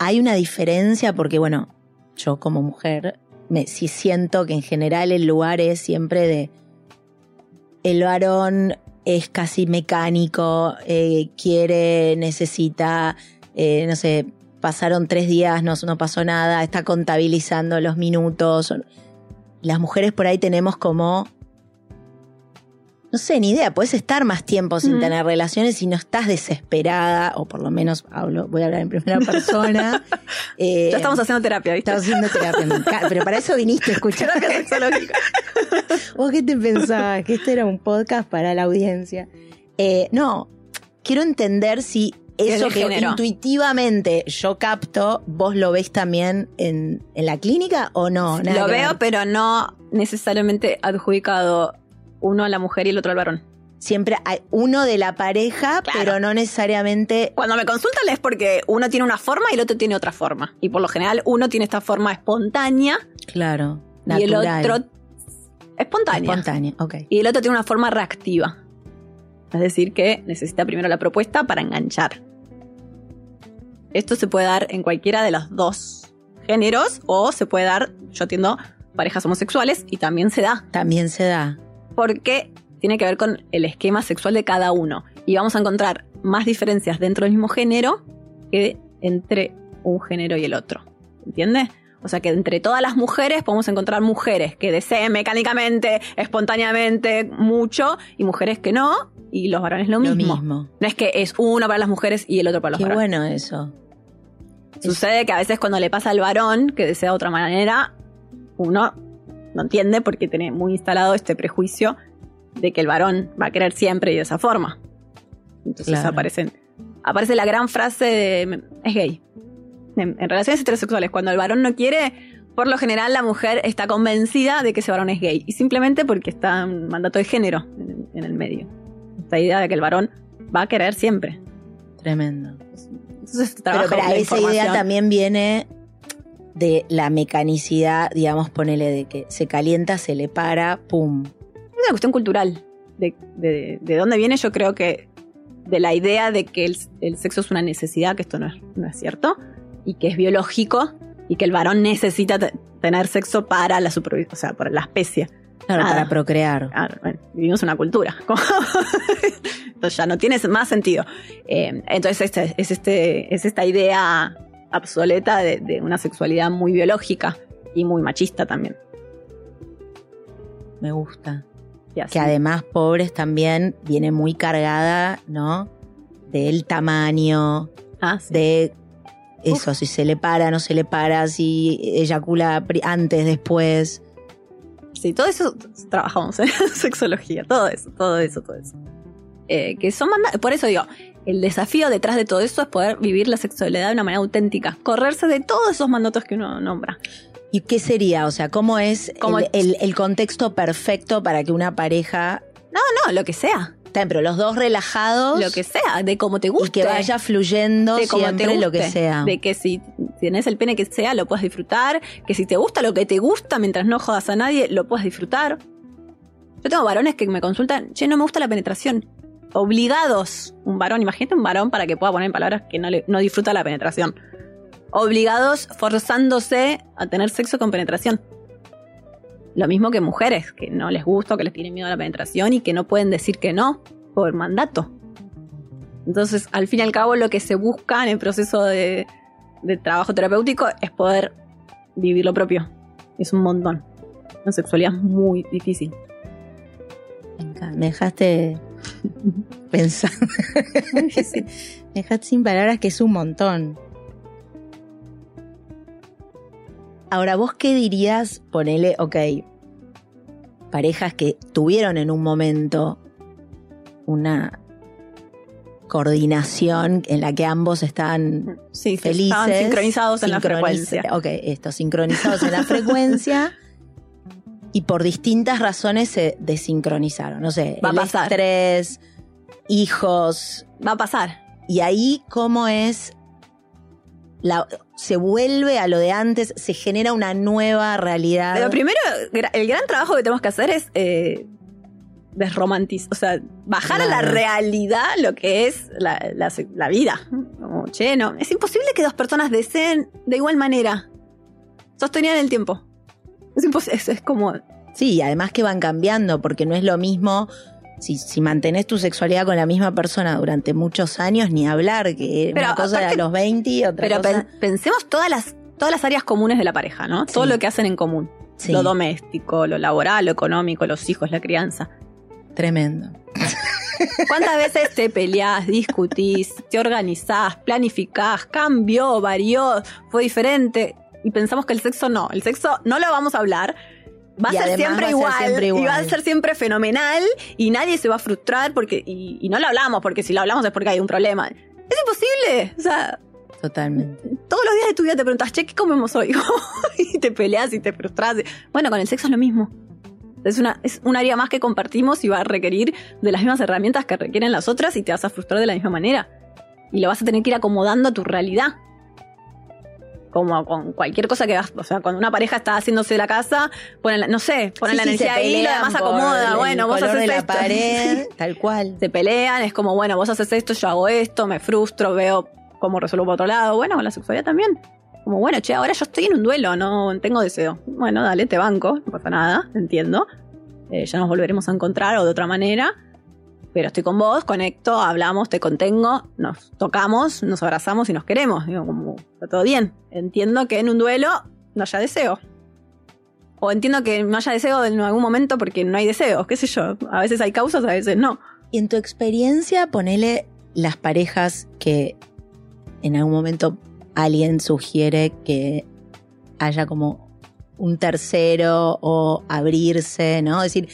¿hay una diferencia? Porque bueno, yo como mujer, sí siento que en general el lugar es siempre de el varón es casi mecánico, eh, quiere, necesita, eh, no sé, pasaron tres días, no, no pasó nada, está contabilizando los minutos. Las mujeres por ahí tenemos como no sé, ni idea, puedes estar más tiempo sin tener relaciones y no estás desesperada, o por lo menos hablo, voy a hablar en primera persona. ya estamos haciendo terapia, ¿viste? Estamos haciendo terapia, pero para eso viniste a escuchar. ¿Vos qué te pensabas? Que esto era un podcast para la audiencia. Eh, no, quiero entender si eso que intuitivamente yo capto, vos lo ves también en, la clínica o no? lo veo, pero no necesariamente adjudicado uno a la mujer y el otro al varón. Siempre hay uno de la pareja, pero no necesariamente. Cuando me consultan es porque uno tiene una forma y el otro tiene otra forma. Y por lo general uno tiene esta forma espontánea. Claro. Y el otro. Espontánea. Espontánea, ok. Y el otro tiene una forma reactiva. Es decir, que necesita primero la propuesta para enganchar. Esto se puede dar en cualquiera de los dos géneros o se puede dar, yo atiendo parejas homosexuales y también se da. También se da porque tiene que ver con el esquema sexual de cada uno. Y vamos a encontrar más diferencias dentro del mismo género que entre un género y el otro. ¿Entiendes? O sea que entre todas las mujeres podemos encontrar mujeres que deseen mecánicamente, espontáneamente, mucho, y mujeres que no, y los varones lo mismo. No es que es uno para las mujeres y el otro para los Qué varones. bueno eso. Sucede que a veces cuando le pasa al varón que desea de otra manera, uno no entiende porque tiene muy instalado este prejuicio de que el varón va a querer siempre y de esa forma. Entonces aparecen aparece la gran frase de es gay. En, relaciones heterosexuales, cuando el varón no quiere, por lo general la mujer está convencida de que ese varón es gay. Y simplemente porque está un mandato de género en, el medio. Esta idea de que el varón va a querer siempre. Tremendo. pero, esa idea también viene de la mecanicidad, digamos, ponele de que se calienta, se le para, pum. Es una cuestión cultural. De, de, dónde viene, yo creo que de la idea de que el, sexo es una necesidad, que esto no es, no es, cierto, y que es biológico, y que el varón necesita tener sexo para la supervivencia, o sea, para la especie. Claro, para procrear. vivimos una cultura. entonces ya no tiene más sentido. Eh, entonces este, es, este, es esta idea obsoleta de, una sexualidad muy biológica y muy machista también. Me gusta. Que además, pobres también, viene muy cargada, ¿no? Del tamaño, ah, de eso, si se le para, no se le para, si eyacula antes, después. Sí, todo eso trabajamos en sexología, todo eso, todo eso, todo eso. Eh, que son por eso digo, el desafío detrás de todo eso es poder vivir la sexualidad de una manera auténtica, correrse de todos esos mandatos que uno nombra. ¿Y qué sería? O sea, ¿cómo es el, contexto perfecto para que una pareja... No, no, lo que sea. Pero los dos relajados. Lo que sea, de cómo te guste. Y que vaya fluyendo de siempre lo que sea. De que si tienes el pene que sea, lo puedes disfrutar. Que si te gusta lo que te gusta, mientras no jodas a nadie, lo puedes disfrutar. Yo tengo varones que me consultan, che, no me gusta la penetración obligados, un varón, imagínate un varón para que pueda poner en palabras que no, no disfruta la penetración. Obligados, forzándose a tener sexo con penetración. Lo mismo que mujeres, que no les gusta, que les tienen miedo a la penetración y que no pueden decir que no por mandato. Entonces, al fin y al cabo, lo que se busca en el proceso de, de trabajo terapéutico es poder vivir lo propio. Es un montón. Una sexualidad muy difícil. Me dejaste pensando. Dejad sin palabras que es un montón. Ahora, ¿vos qué dirías? Ponele, ok, parejas que tuvieron en un momento una coordinación en la que ambos están felices. Estaban sincronizados en la frecuencia. Ok, esto, sincronizados en la frecuencia y por distintas razones se desincronizaron. No sé, Va a pasar. estrés, hijos. Va a pasar. Y ahí, ¿cómo es? La, se vuelve a lo de antes, se genera una nueva realidad. Lo primero, el gran trabajo que tenemos que hacer es eh, desromantizar, o sea, bajar a la realidad lo que es la, vida. Como, che, no, es imposible que dos personas deseen de igual manera, sostener el tiempo. Es como... Sí, además que van cambiando, porque no es lo mismo si, si mantenés tu sexualidad con la misma persona durante muchos años, ni hablar, que una cosa de los 20 y otra pero cosa... pensemos todas las, todas las áreas comunes de la pareja, ¿no? Todo lo que hacen en común. Lo doméstico, lo laboral, lo económico, los hijos, la crianza. Tremendo. ¿Cuántas veces te peleás, discutís, te organizás, planificás, cambió, varió, fue diferente? Y pensamos que el sexo no, el sexo no lo vamos a hablar. Va a, ser siempre, igual, y va a ser siempre fenomenal y nadie se va a frustrar porque y, no lo hablamos porque si lo hablamos es porque hay un problema. Es imposible, o sea, Totalmente. Todos los días de tu vida te preguntas, che, ¿qué comemos hoy? y te peleas y te frustras. Bueno, con el sexo es lo mismo. Es, una, es un área más que compartimos y va a requerir de las mismas herramientas que requieren las otras y te vas a frustrar de la misma manera. Y lo vas a tener que ir acomodando a tu realidad como con cualquier cosa que vas, o sea, cuando una pareja está haciéndose la casa, ponen, no sé, ponen la energía ahí y lo demás acomoda, bueno, vos haces la esto. pared, tal cual. Se pelean, es como, bueno, vos haces esto, yo hago esto, me frustro, veo cómo resuelvo por otro lado, bueno, con la sexualidad también. Como, bueno, che, ahora yo estoy en un duelo, no tengo deseo. Bueno, dale, te banco, no pasa nada, entiendo. Eh, ya nos volveremos a encontrar o de otra manera pero estoy con vos, conecto, hablamos, te contengo, nos tocamos, nos abrazamos y nos queremos. Digo, como, está todo bien. Entiendo que en un duelo no haya deseo. O entiendo que no haya deseo en algún momento porque no hay deseos, qué sé yo. A veces hay causas, a veces no. Y en tu experiencia, ponele las parejas que en algún momento alguien sugiere que haya como un tercero o abrirse, ¿no? Es decir,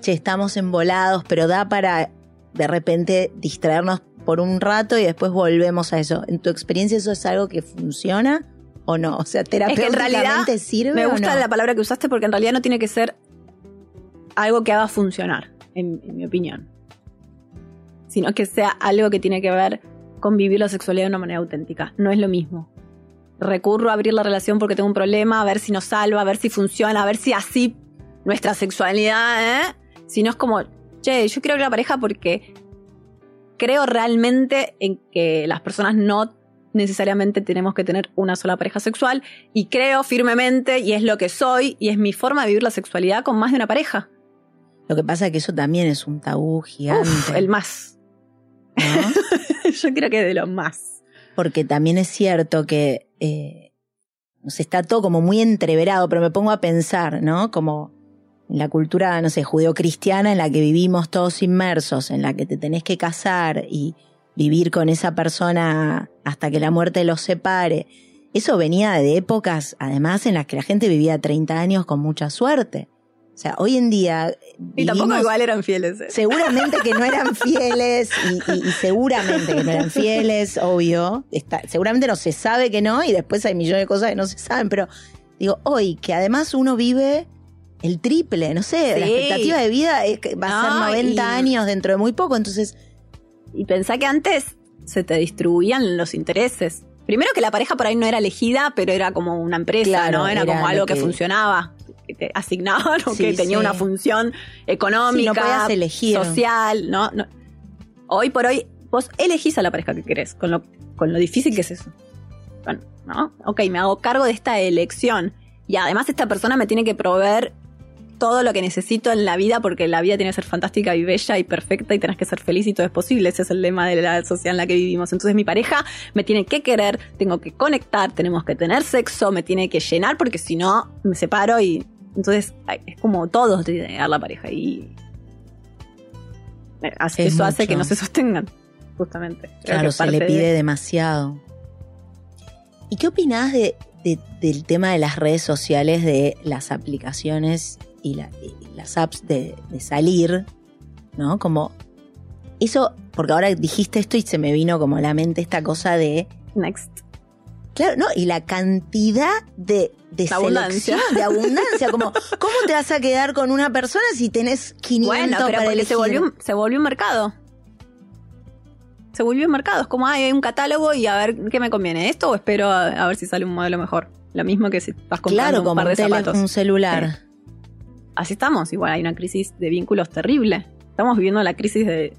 che, estamos embolados, pero da para de repente distraernos por un rato y después volvemos a eso. ¿En tu experiencia eso es algo que funciona o no? O sea, terapéuticamente es sirve. Me gusta la palabra que usaste porque en realidad no tiene que ser algo que haga funcionar, en, mi opinión. Sino que sea algo que tiene que ver con vivir la sexualidad de una manera auténtica. No es lo mismo. Recurro a abrir la relación porque tengo un problema, a ver si nos salva, a ver si funciona, a ver si así nuestra sexualidad, ¿eh? Si no es como, che, yo quiero la pareja porque creo realmente en que las personas no necesariamente tenemos que tener una sola pareja sexual y creo firmemente y es lo que soy y es mi forma de vivir la sexualidad con más de una pareja. Lo que pasa es que eso también es un tabú gigante. el más. Yo creo que de lo más. Porque también es cierto que eh, está todo como muy entreverado, pero me pongo a pensar, ¿no? Como en la cultura, no sé, judeocristiana en la que vivimos todos inmersos, en la que te tenés que casar y vivir con esa persona hasta que la muerte los separe. Eso venía de épocas, además, en las que la gente vivía 30 años con mucha suerte. O sea, hoy en día. Y tampoco igual eran fieles. ¿eh? Seguramente que no eran fieles y, seguramente que no eran fieles, obvio. Está, seguramente no se sabe que no y después hay millones de cosas que no se saben, pero digo, hoy que además uno vive el triple, no sé, la expectativa de vida es que va a ser 90 años dentro de muy poco, entonces... Y pensá que antes se te distribuían los intereses. Primero que la pareja por ahí no era elegida, pero era como una empresa, ¿no? Era, como algo que, funcionaba, que te asignaban o que tenía una función económica, social, ¿no? Hoy por hoy vos elegís a la pareja que querés, con lo, con lo difícil que es eso. Bueno, ¿no? Ok, me hago cargo de esta elección. Y además esta persona me tiene que proveer todo lo que necesito en la vida porque la vida tiene que ser fantástica y bella y perfecta y tenés que ser feliz y todo es posible. Ese es el lema de la sociedad en la que vivimos. Entonces mi pareja me tiene que querer, tengo que conectar, tenemos que tener sexo, me tiene que llenar porque si no me separo y entonces es como todos de llegar la pareja y eso hace que no se sostengan, justamente. Claro, se le pide demasiado. ¿Y qué opinás de, del tema de las redes sociales, de las aplicaciones y, las apps de, salir, ¿no? Como eso, porque ahora dijiste esto y se me vino como a la mente esta cosa de... Next. Claro, ¿no? Y la cantidad de, de abundancia. de abundancia, como, ¿cómo te vas a quedar con una persona si tenés 500 bueno, pero porque se volvió, se volvió un mercado. Se volvió un mercado. Es como, hay un catálogo y a ver qué me conviene, esto o espero a, ver si sale un modelo mejor. Lo mismo que si vas comprando claro, un par de zapatos. un celular así estamos. Igual hay una crisis de vínculos terrible. Estamos viviendo la crisis de.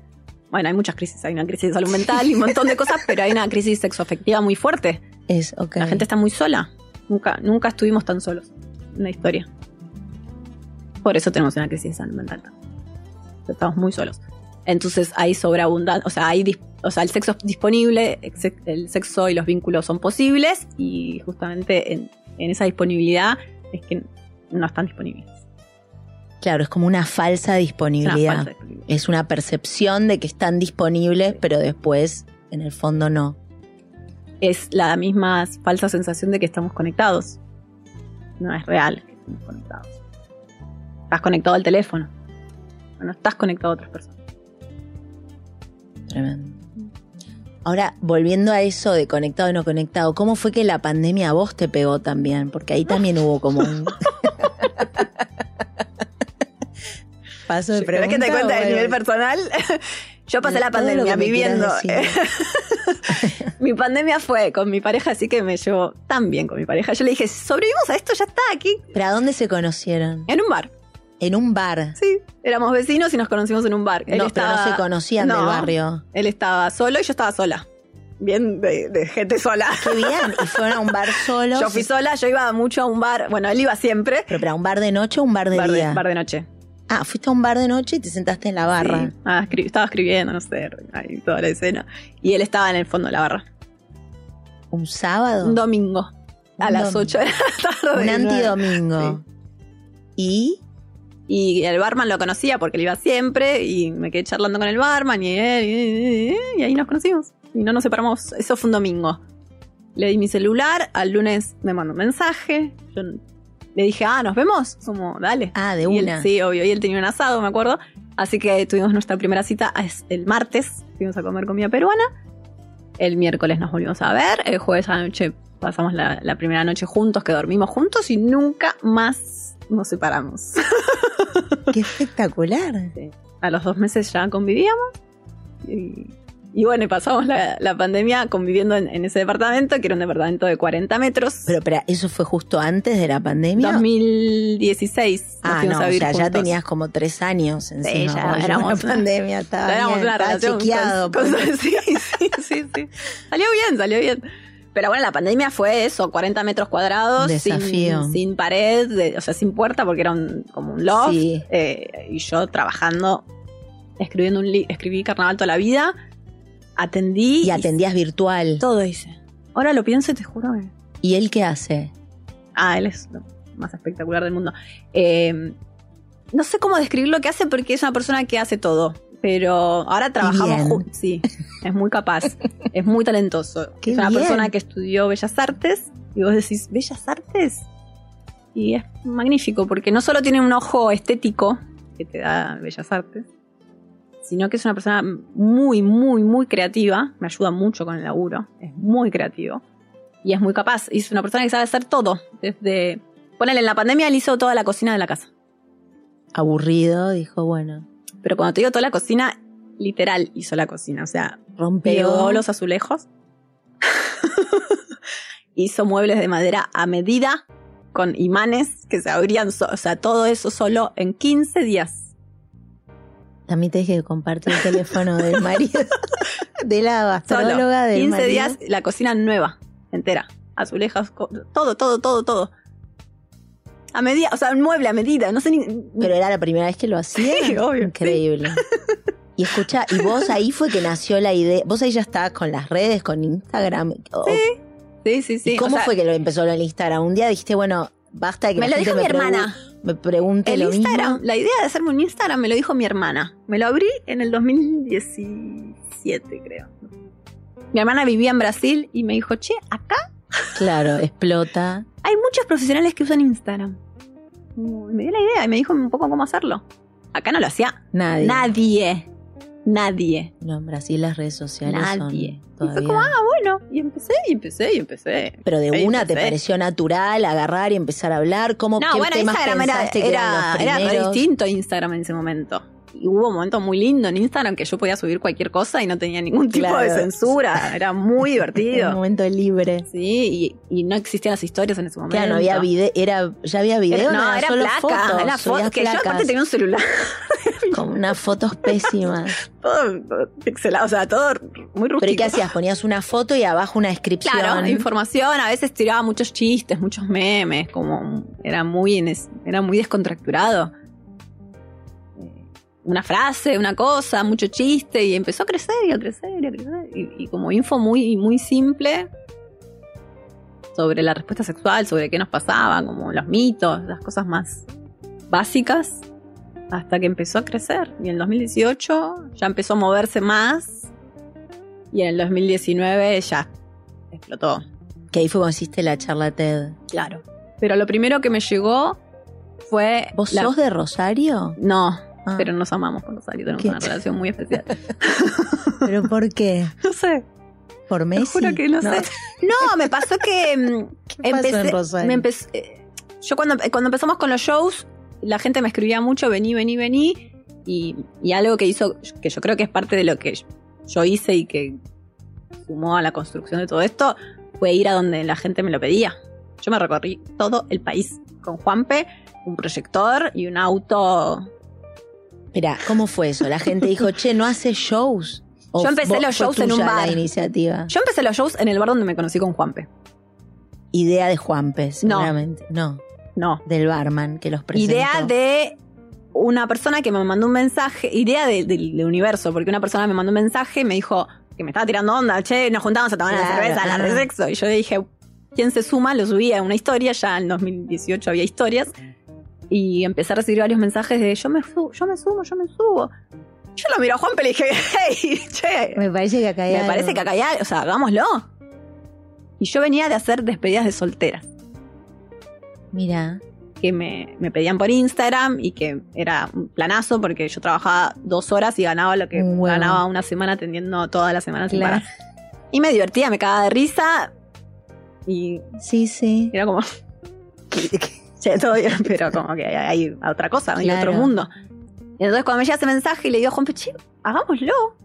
Bueno, hay muchas crisis. Hay una crisis de salud mental y un montón de cosas, pero hay una crisis sexoafectiva muy fuerte. Es, okay. La gente está muy sola. Nunca, nunca estuvimos tan solos en la historia. Por eso tenemos una crisis de salud mental. Estamos muy solos. Entonces hay sobreabundancia, o sea, hay o sea, el sexo disponible, el sexo y los vínculos son posibles y justamente en, en esa disponibilidad es que no están disponibles. Claro, es como una falsa disponibilidad. Es una, percepción de que están disponibles, pero después, en el fondo, no. Es la misma falsa sensación de que estamos conectados. No es real que estemos conectados. Estás conectado al teléfono. No estás conectado a otras personas. Tremendo. Ahora, volviendo a eso de conectado y no conectado, ¿cómo fue que la pandemia a vos te pegó también? Porque ahí también hubo como un... paso de pregunta. que te cuente a nivel personal? Yo pasé la pandemia viviendo. mi pandemia fue con mi pareja, así que me llevó tan bien con mi pareja. Yo le dije, sobrevivimos a esto, ya está aquí. ¿Pero a dónde se conocieron? En un bar. En un bar. Sí, éramos vecinos y nos conocimos en un bar. Él no, estaba, pero no se conocían del barrio. Él estaba solo y yo estaba sola. Bien de, gente sola. Qué bien. ¿Y fueron a un bar solo? Yo fui sola, yo iba mucho a un bar. Bueno, él iba siempre. ¿Pero para un bar de noche o un bar de bar día? bar de noche. Ah, fuiste a un bar de noche y te sentaste en la barra. Ah, estaba escribiendo, no sé, ahí toda la escena. Y él estaba en el fondo de la barra. ¿Un sábado? Un domingo. a las 8 de la tarde. Un antidomingo. ¿Y? Y el barman lo conocía porque él iba siempre y me quedé charlando con el barman y él y, ahí nos conocimos. Y no nos separamos. Eso fue un domingo. Le di mi celular, al lunes me mandó un mensaje. Yo le dije, ah, ¿nos vemos? Como, dale. Ah, de una. sí, obvio. Y él tenía un asado, me acuerdo. Así que tuvimos nuestra primera cita el martes. Fuimos a comer comida peruana. El miércoles nos volvimos a ver. El jueves a la noche pasamos la, primera noche juntos, que dormimos juntos y nunca más nos separamos. ¡Qué espectacular! A los dos meses ya convivíamos. Y y bueno, pasamos la, pandemia conviviendo en, ese departamento, que era un departamento de 40 metros. Pero, pero, ¿eso fue justo antes de la pandemia? 2016. Ah, no, o sea, ya tenías como tres años encima. Sí, ya éramos pandemia, estaba éramos una relación chequeado. Pues. sí, sí, sí, sí. Salió bien, salió bien. Pero bueno, la pandemia fue eso, 40 metros cuadrados, Desafío. Sin, pared, o sea, sin puerta porque era un, como un loft. Sí. Eh, y yo trabajando, escribiendo un escribí Carnaval toda la vida atendí. Y atendías virtual. Todo hice. Ahora lo pienso y te juro que. ¿Y él qué hace? Ah, él es lo más espectacular del mundo. Eh, no sé cómo describir lo que hace porque es una persona que hace todo. Pero ahora trabajamos juntos. Sí, es muy capaz. es muy talentoso. es una persona que estudió Bellas Artes. Y vos decís, ¿Bellas Artes? Y es magnífico porque no solo tiene un ojo estético que te da Bellas Artes, sino que es una persona muy, muy, muy creativa. Me ayuda mucho con el laburo. Es muy creativo. Y es muy capaz. Y es una persona que sabe hacer todo. Desde. Ponele, en la pandemia él hizo toda la cocina de la casa. Aburrido, dijo, bueno. Pero cuando te digo toda la cocina, literal hizo la cocina. O sea, rompió los azulejos. hizo muebles de madera a medida con imanes que se abrían. o sea, todo eso solo en 15 días. También te dije que compartir el teléfono del marido, de la astróloga del 15 días, la cocina nueva, entera. Azulejas, todo, todo, todo, todo. A medida, o sea, un mueble a medida, no sé ni... Pero era la primera vez que lo hacía. Sí, obvio. Increíble. Y escucha, y vos ahí fue que nació la idea. Vos ahí ya estabas con las redes, con Instagram. Sí. Sí, sí, sí. ¿Cómo fue que lo empezó en Instagram? Un día dijiste, bueno, basta que me lo dijo mi hermana me pregunte el Instagram, La idea de hacerme un Instagram me lo dijo mi hermana. Me lo abrí en el 2017, creo. Mi hermana vivía en Brasil y me dijo, che, acá. Claro, explota. Hay muchos profesionales que usan Instagram. me dio la idea y me dijo un poco cómo hacerlo. Acá no lo hacía nadie. Nadie. Nadie. No, en Brasil las redes sociales Nadie. Son y fue como, ah, bueno. Y empecé, y empecé, y empecé. Pero de una te pareció natural agarrar y empezar a hablar. ¿Cómo, no, bueno, Instagram era, era, era distinto Instagram en ese momento y hubo un momento muy lindo en Instagram que yo podía subir cualquier cosa y no tenía ningún tipo de censura. Era muy divertido. un momento libre. Sí, y, no existían las historias en ese momento. Claro, no había video, era, ya había video, no, era, solo placa, era fotos, que yo aparte tenía un celular. Con unas fotos pésimas. todo pixelado, o sea, todo muy rústico. ¿Pero qué hacías? Ponías una foto y abajo una descripción. Claro, información, a veces tiraba muchos chistes, muchos memes, como era muy, era muy descontracturado una frase, una cosa, mucho chiste, y empezó a crecer y a crecer y a crecer. Y, como info muy, muy simple sobre la respuesta sexual, sobre qué nos pasaba, como los mitos, las cosas más básicas, hasta que empezó a crecer. Y en el 2018 ya empezó a moverse más, y en el 2019 ya explotó. Que ahí fue cuando hiciste la charla TED. Claro. Pero lo primero que me llegó fue. ¿Vos sos de Rosario? No, Ah. Pero nos amamos con Rosario, tenemos una relación muy especial. ¿Pero por qué? No sé. ¿Por Messi? Te juro que no, sé. No, me pasó que mm, empecé, me empecé, eh, yo cuando, cuando empezamos con los shows, la gente me escribía mucho, vení, vení, vení. Y, y algo que hizo, que yo creo que es parte de lo que yo hice y que sumó a la construcción de todo esto, fue ir a donde la gente me lo pedía. Yo me recorrí todo el país con Juanpe, un proyector y un auto Mira, ¿cómo fue eso? La gente dijo, che, no hace shows. Yo empecé los shows en un bar. iniciativa. Yo empecé los shows en el bar donde me conocí con Juanpe. Idea de Juanpe, seguramente. No. No. Del barman que los presentó. Idea de una persona que me mandó un mensaje, idea del universo, porque una persona me mandó un mensaje y me dijo que me estaba tirando onda, che, nos juntamos a tomar una cerveza, la de sexo. Y yo le dije, ¿quién se suma? Lo subí a una historia, ya en 2018 había historias y empecé a recibir varios mensajes de yo me subo, yo me subo, yo me subo. Yo lo miro a Juan y le dije, hey, che. Me parece que acá hay Me parece que acá hay o sea, hagámoslo. Y yo venía de hacer despedidas de solteras. Mira. que me, pedían por Instagram y que era un planazo porque yo trabajaba dos horas y ganaba lo que ganaba una semana atendiendo toda la semana Y me divertía, me cagaba de risa. Y. Sí, sí. Era como. todo pero como que hay, otra cosa, hay otro mundo. entonces cuando me llega ese mensaje y le digo a Juan Peche, hagámoslo.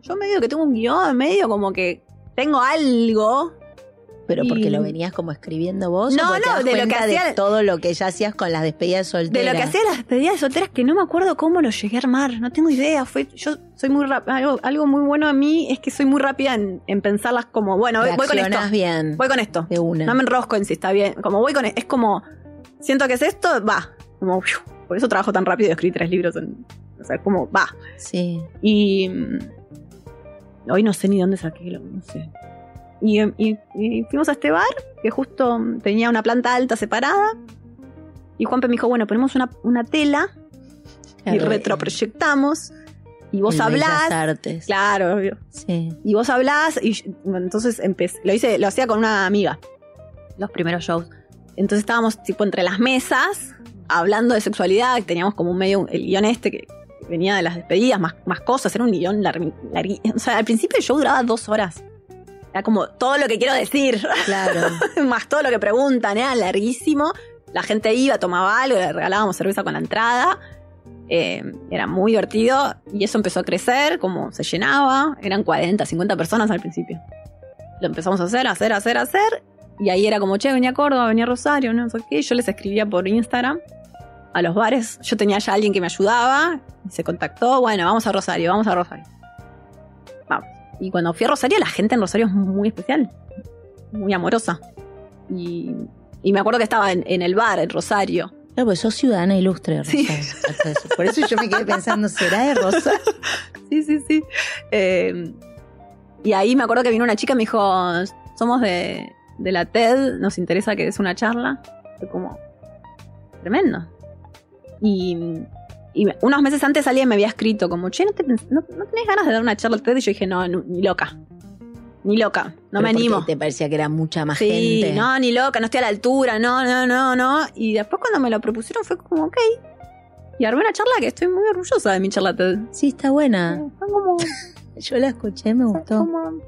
Yo medio que tengo un guion, medio como que tengo algo pero porque lo venías como escribiendo vos. No, no, de lo que hacía. todo lo que ya hacías con las despedidas solteras. De lo que hacía las despedidas solteras, que no me acuerdo cómo lo llegué a armar. No tengo idea. Fue, yo soy muy rápida. Algo, muy bueno a mí es que soy muy rápida en, pensarlas como, bueno, voy con esto. bien. Voy con esto. De una. No me enrosco en si está bien. Como voy con Es como, siento que es esto, va. Como, por eso trabajo tan rápido y escribí tres libros en. O sea, como, va. Sí. Y. Mm, hoy no sé ni dónde saqué, no sé. Y, fuimos a este bar, que justo tenía una planta alta separada. Y Juanpe me dijo, bueno, ponemos una, una tela y retroproyectamos. Y vos hablás. Artes. Claro, obvio. Sí. Y vos hablás. Y entonces empecé. Lo hice, lo hacía con una amiga. Los primeros shows. Entonces estábamos tipo entre las mesas, hablando de sexualidad. Teníamos como un medio, el guion este que venía de las despedidas, más, más cosas. Era un guion largo. O sea, al principio show duraba dos horas. Era como todo lo que quiero decir. Claro. Más todo lo que preguntan, era larguísimo. La gente iba, tomaba algo, le regalábamos cerveza con la entrada. Eh, era muy divertido y eso empezó a crecer, como se llenaba. Eran 40, 50 personas al principio. Lo empezamos a hacer, a hacer, a hacer, a hacer. Y ahí era como, che, venía a Córdoba, venía a Rosario, no sé qué. Yo les escribía por Instagram a los bares. Yo tenía ya alguien que me ayudaba. Y se contactó, bueno, vamos a Rosario, vamos a Rosario. Vamos. Y cuando fui a Rosario, la gente en Rosario es muy especial, muy amorosa. Y, me acuerdo que estaba en, el bar en Rosario. Claro, pues sos ciudadana ilustre, Rosario. Sí. Por eso yo me quedé pensando, ¿será de Rosa? sí, sí, sí. Eh, y ahí me acuerdo que vino una chica y me dijo, somos de, de la TED, nos interesa que des una charla. Fue como, tremendo. Y y unos meses antes alguien me había escrito como, che, ¿no, tenés ganas de dar una charla al TED? Y yo dije, no, ni loca. Ni loca, no me animo. ¿Te parecía que era mucha más sí, gente? no, ni loca, no estoy a la altura, no, no, no, no. Y después cuando me lo propusieron fue como, ok. Y armé una charla que estoy muy orgullosa de mi charla TED. Sí, está buena. Yo la escuché, me gustó.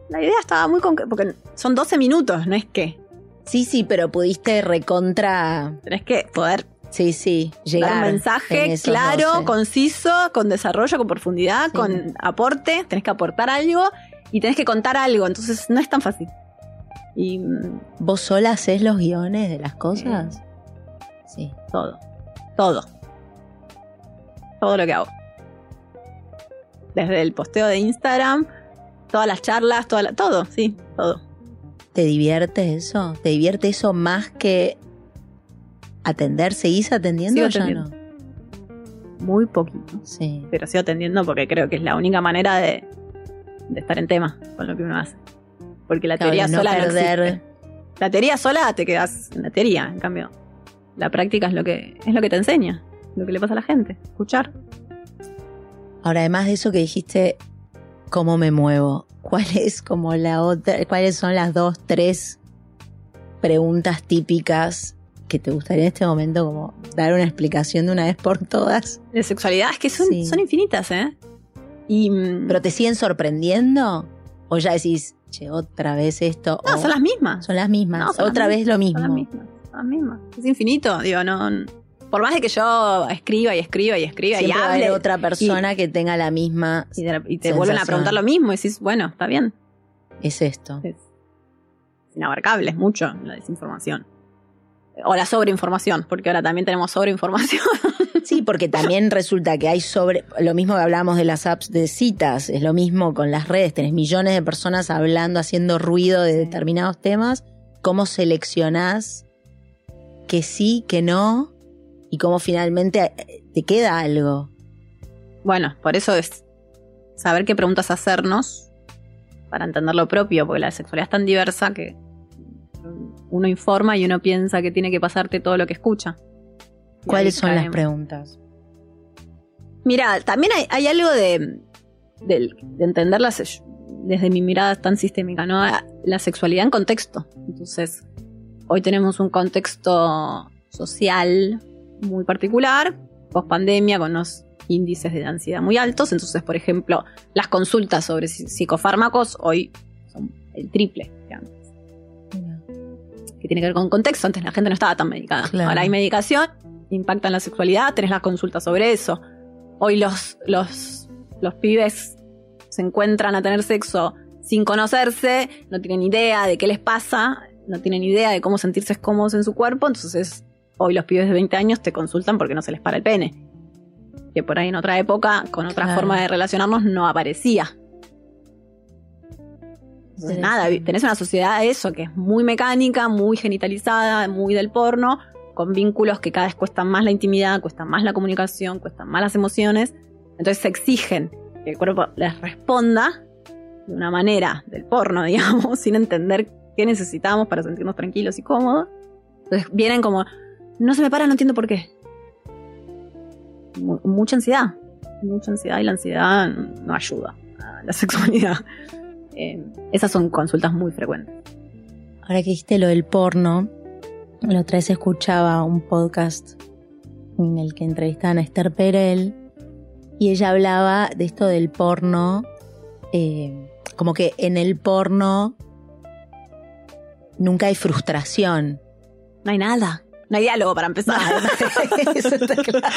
la idea estaba muy concreta, porque son 12 minutos, no es que. Sí, sí, pero pudiste recontra. Tenés que poder Sí, sí, llegar. un mensaje claro, conciso, con desarrollo, con profundidad, con aporte. Tenés que aportar algo y tenés que contar algo. Entonces no es tan fácil. Y, mm, ¿Vos sola haces los guiones de las cosas? Sí, todo. Todo. Todo lo que hago. Desde el posteo de Instagram, todas las charlas, toda todo, sí, todo. ¿Te divierte eso? ¿Te divierte eso más que atender? ¿Seguís atendiendo o ya no? Muy poquito. Sí. Pero sigo atendiendo porque creo que es la única manera de, estar en tema con lo que uno hace. Porque la teoría sola no La teoría sola te quedas en la teoría, en cambio. La práctica es lo que, es lo que te enseña, lo que le pasa a la gente, escuchar. Ahora, además de eso que dijiste, ¿cómo me muevo? ¿Cuál es como la otra, cuáles son las dos, tres preguntas típicas que te gustaría en este momento como dar una explicación de una vez por todas? De sexualidad, es que son, son infinitas, ¿eh? Y, mm, ¿Pero te siguen sorprendiendo? ¿O ya decís, che, otra vez esto? No, son las mismas. Son las mismas. otra vez lo mismo. Son las mismas. Son las mismas. Es infinito, digo, no. Por más de que yo escriba y escriba y escriba y hable. otra persona que tenga la misma. Y te, vuelven a preguntar lo mismo y decís, bueno, está bien. Es esto. Es inabarcable, es mucho la desinformación o la sobreinformación, porque ahora también tenemos sobreinformación. Sí, porque también resulta que hay sobre, lo mismo que hablamos de las apps de citas, es lo mismo con las redes, tenés millones de personas hablando, haciendo ruido de determinados temas, ¿cómo seleccionás que sí, que no? Y cómo finalmente eh, te queda algo. Bueno, por eso es saber qué preguntas hacernos para entender lo propio, porque la sexualidad es tan diversa que uno informa y uno piensa que tiene que pasarte todo lo que escucha. ¿Cuáles son las preguntas? Mira, también hay, algo de, de, entenderlas desde mi mirada tan sistémica, ¿no? La sexualidad en contexto. Entonces, hoy tenemos un contexto social muy particular, post pandemia, con unos índices de ansiedad muy altos. Entonces, por ejemplo, las consultas sobre psicofármacos hoy son el triple que antes. Que tiene que ver con contexto. Antes la gente no estaba tan medicada. Ahora hay medicación, impacta en la sexualidad, tenés las consultas sobre eso. Hoy los, los, los pibes se encuentran a tener sexo sin conocerse, no tienen idea de qué les pasa, no tienen idea de cómo sentirse cómodos en su cuerpo, entonces hoy los pibes de 20 años te consultan porque no se les para el pene. Que por ahí en otra época, con otra forma de relacionarnos, no aparecía. Entonces, nada, tenés una sociedad eso, que es muy mecánica, muy genitalizada, muy del porno, con vínculos que cada vez cuestan más la intimidad, cuestan más la comunicación, cuestan más las emociones. Entonces se exigen que el cuerpo les responda de una manera del porno, digamos, sin entender qué necesitamos para sentirnos tranquilos y cómodos. Entonces vienen como, no se me para, no entiendo por qué. mucha ansiedad, mucha ansiedad y la ansiedad no ayuda a la sexualidad. Eh, esas son consultas muy frecuentes. Ahora que dijiste lo del porno, la otra vez escuchaba un podcast en el que entrevistaban a Esther Perel y ella hablaba de esto del porno, eh, como que en el porno nunca hay frustración. No hay nada. No hay diálogo para empezar. Eso está claro.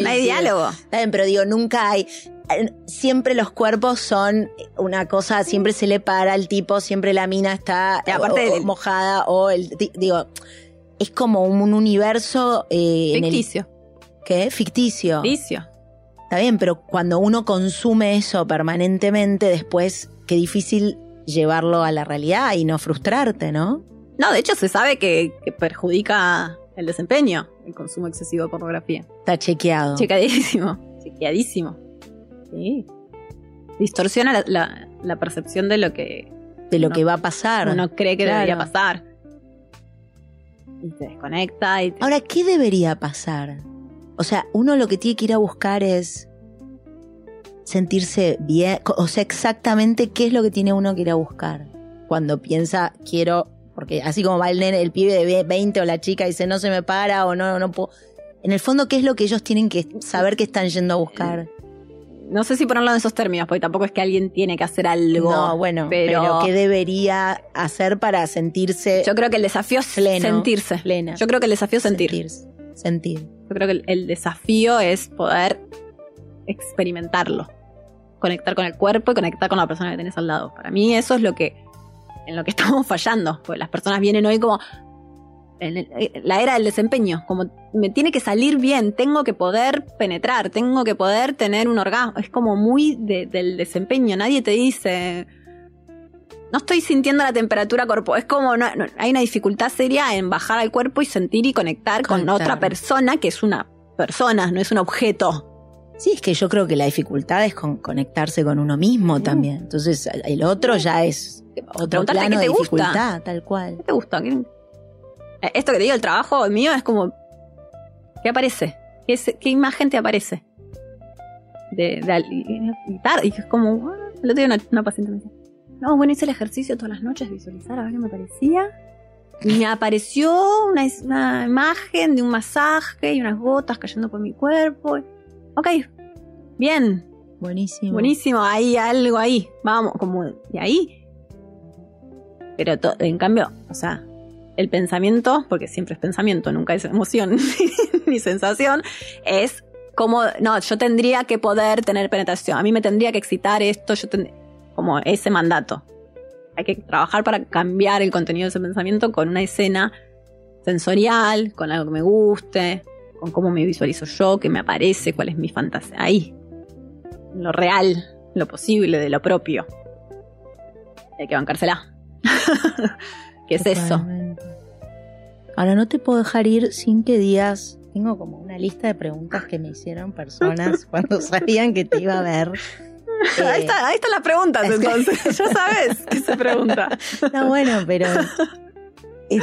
No hay diálogo. Está bien, pero digo, nunca hay. Siempre los cuerpos son una cosa, siempre se le para al tipo, siempre la mina está mojada o el. Digo, es como un universo. Eh, Ficticio. ¿Qué? Ficticio. Ficticio. Está bien, pero cuando uno consume eso permanentemente, después qué difícil llevarlo a la realidad y no frustrarte, ¿no? No, de hecho se sabe que, perjudica el desempeño, el consumo excesivo de pornografía. Está chequeado. Chequeadísimo, chequeadísimo. Sí. Distorsiona la, percepción de lo que... De lo que va a pasar. Uno cree que debería pasar. Y te desconecta. Y Ahora, ¿qué debería pasar? O sea, uno lo que tiene que ir a buscar es sentirse bien, o sea, exactamente qué es lo que tiene uno que ir a buscar. Cuando piensa, quiero, porque así como va el nene, el pibe de 20 o la chica dice, no se me para o no, no puedo. En el fondo, ¿qué es lo que ellos tienen que saber que están yendo a buscar? No sé si ponerlo en esos términos, porque tampoco es que alguien tiene que hacer algo. No, bueno, pero, ¿qué debería hacer para sentirse? Yo creo que el desafío es sentirse. Plena. Yo creo que el desafío es sentir. Sentir. Yo creo que el desafío es poder experimentarlo conectar con el cuerpo y conectar con la persona que tenés al lado. Para mí eso es lo que en lo que estamos fallando, porque las personas vienen hoy como en la era del desempeño, como me tiene que salir bien, tengo que poder penetrar, tengo que poder tener un orgasmo, es como muy del desempeño, nadie te dice no estoy sintiendo la temperatura corporal, es como no, hay una dificultad seria en bajar al cuerpo y sentir y conectar con otra persona que es una persona, no es un objeto. Sí, es que yo creo que la dificultad es con conectarse con uno mismo también. Entonces, el otro ya es otro plano de dificultad, tal cual. ¿Qué te gusta? Eh, esto que te digo, el trabajo mío es como... ¿Qué aparece? ¿Qué, imagen te aparece? De, y, es como... Ah, el otro día una, paciente me decía, no, bueno, hice el ejercicio todas las noches, visualizar a ver qué me parecía. Y me apareció una, una imagen de un masaje y unas gotas cayendo por mi cuerpo ok, bien. Buenísimo. Buenísimo, hay algo ahí. Vamos, como de ahí. Pero en cambio, o sea, el pensamiento, porque siempre es pensamiento, nunca es emoción ni sensación, es como, no, yo tendría que poder tener penetración, a mí me tendría que excitar esto, yo como ese mandato. Hay que trabajar para cambiar el contenido de ese pensamiento con una escena sensorial, con algo que me guste, con cómo me visualizo yo, qué me aparece, cuál es mi fantasía. Ahí, lo real, lo posible, de lo propio. hay que bancársela. ¿Qué es eso? Ahora no te puedo dejar ir sin que digas. Tengo como una lista de preguntas que me hicieron personas cuando sabían que te iba a ver. ahí, está, ahí están las preguntas entonces. ya sabes qué se pregunta. No, bueno, pero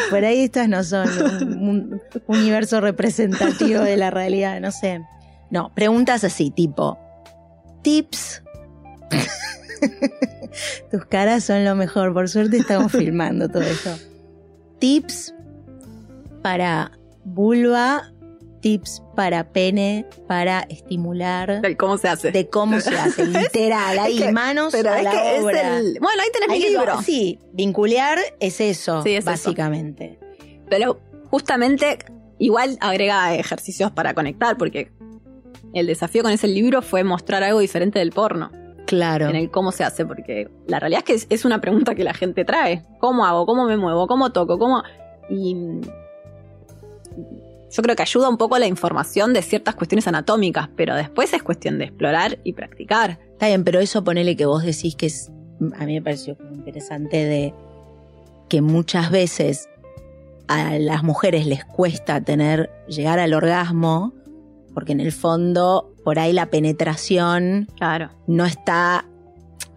por ahí estas no son un, universo representativo de la realidad, no sé. No, preguntas así, tipo, tips. Tus caras son lo mejor, por suerte estamos filmando todo eso. Tips para vulva, tips para pene, para estimular. De cómo se hace. De cómo se hace, literal. Ahí, manos a la obra. bueno, ahí tenés mi libro. sí, vincular es eso, básicamente. Pero justamente igual agrega ejercicios para conectar, porque el desafío con ese libro fue mostrar algo diferente del porno. Claro. En el cómo se hace, porque la realidad es que es, una pregunta que la gente trae. ¿Cómo hago? ¿Cómo me muevo? ¿Cómo toco? ¿Cómo...? Y yo creo que ayuda un poco a la información de ciertas cuestiones anatómicas, pero después es cuestión de explorar y practicar. Está bien, pero eso ponele que vos decís que es, a mí me pareció interesante de que muchas veces a las mujeres les cuesta tener, llegar al orgasmo, porque en el fondo por ahí la penetración claro. no está,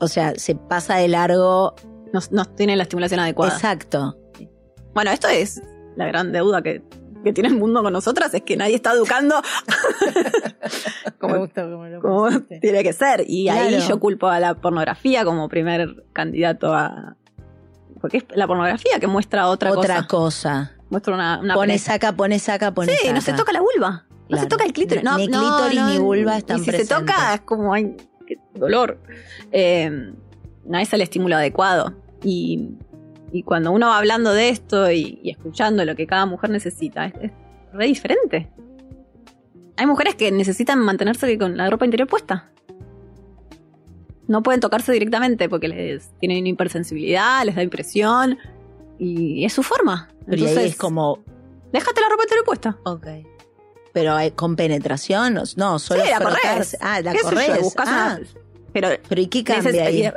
o sea, se pasa de largo. No, no tiene la estimulación adecuada. Exacto. Bueno, esto es la gran deuda que, tiene el mundo con nosotras, es que nadie está educando como, tiene que ser. Y ahí yo culpo a la pornografía como primer candidato a... Porque es la pornografía que muestra otra, cosa. Otra cosa. Muestra una... pone saca, pone saca, pone sí, no se toca la vulva. No se toca el clítoris. No, ni clítoris ni vulva están y si se toca es como, ay, qué dolor. Eh, no es el estímulo adecuado. Y, cuando uno va hablando de esto y, escuchando lo que cada mujer necesita, es, re diferente. Hay mujeres que necesitan mantenerse con la ropa interior puesta. No pueden tocarse directamente porque les tienen hipersensibilidad, les da impresión. Y es su forma. Entonces, es como. Déjate la ropa interior puesta. Ok. Pero con penetración, no, solo sí, la corres. Ah, la corres. Ah. pero, pero ¿y qué cambia ahí?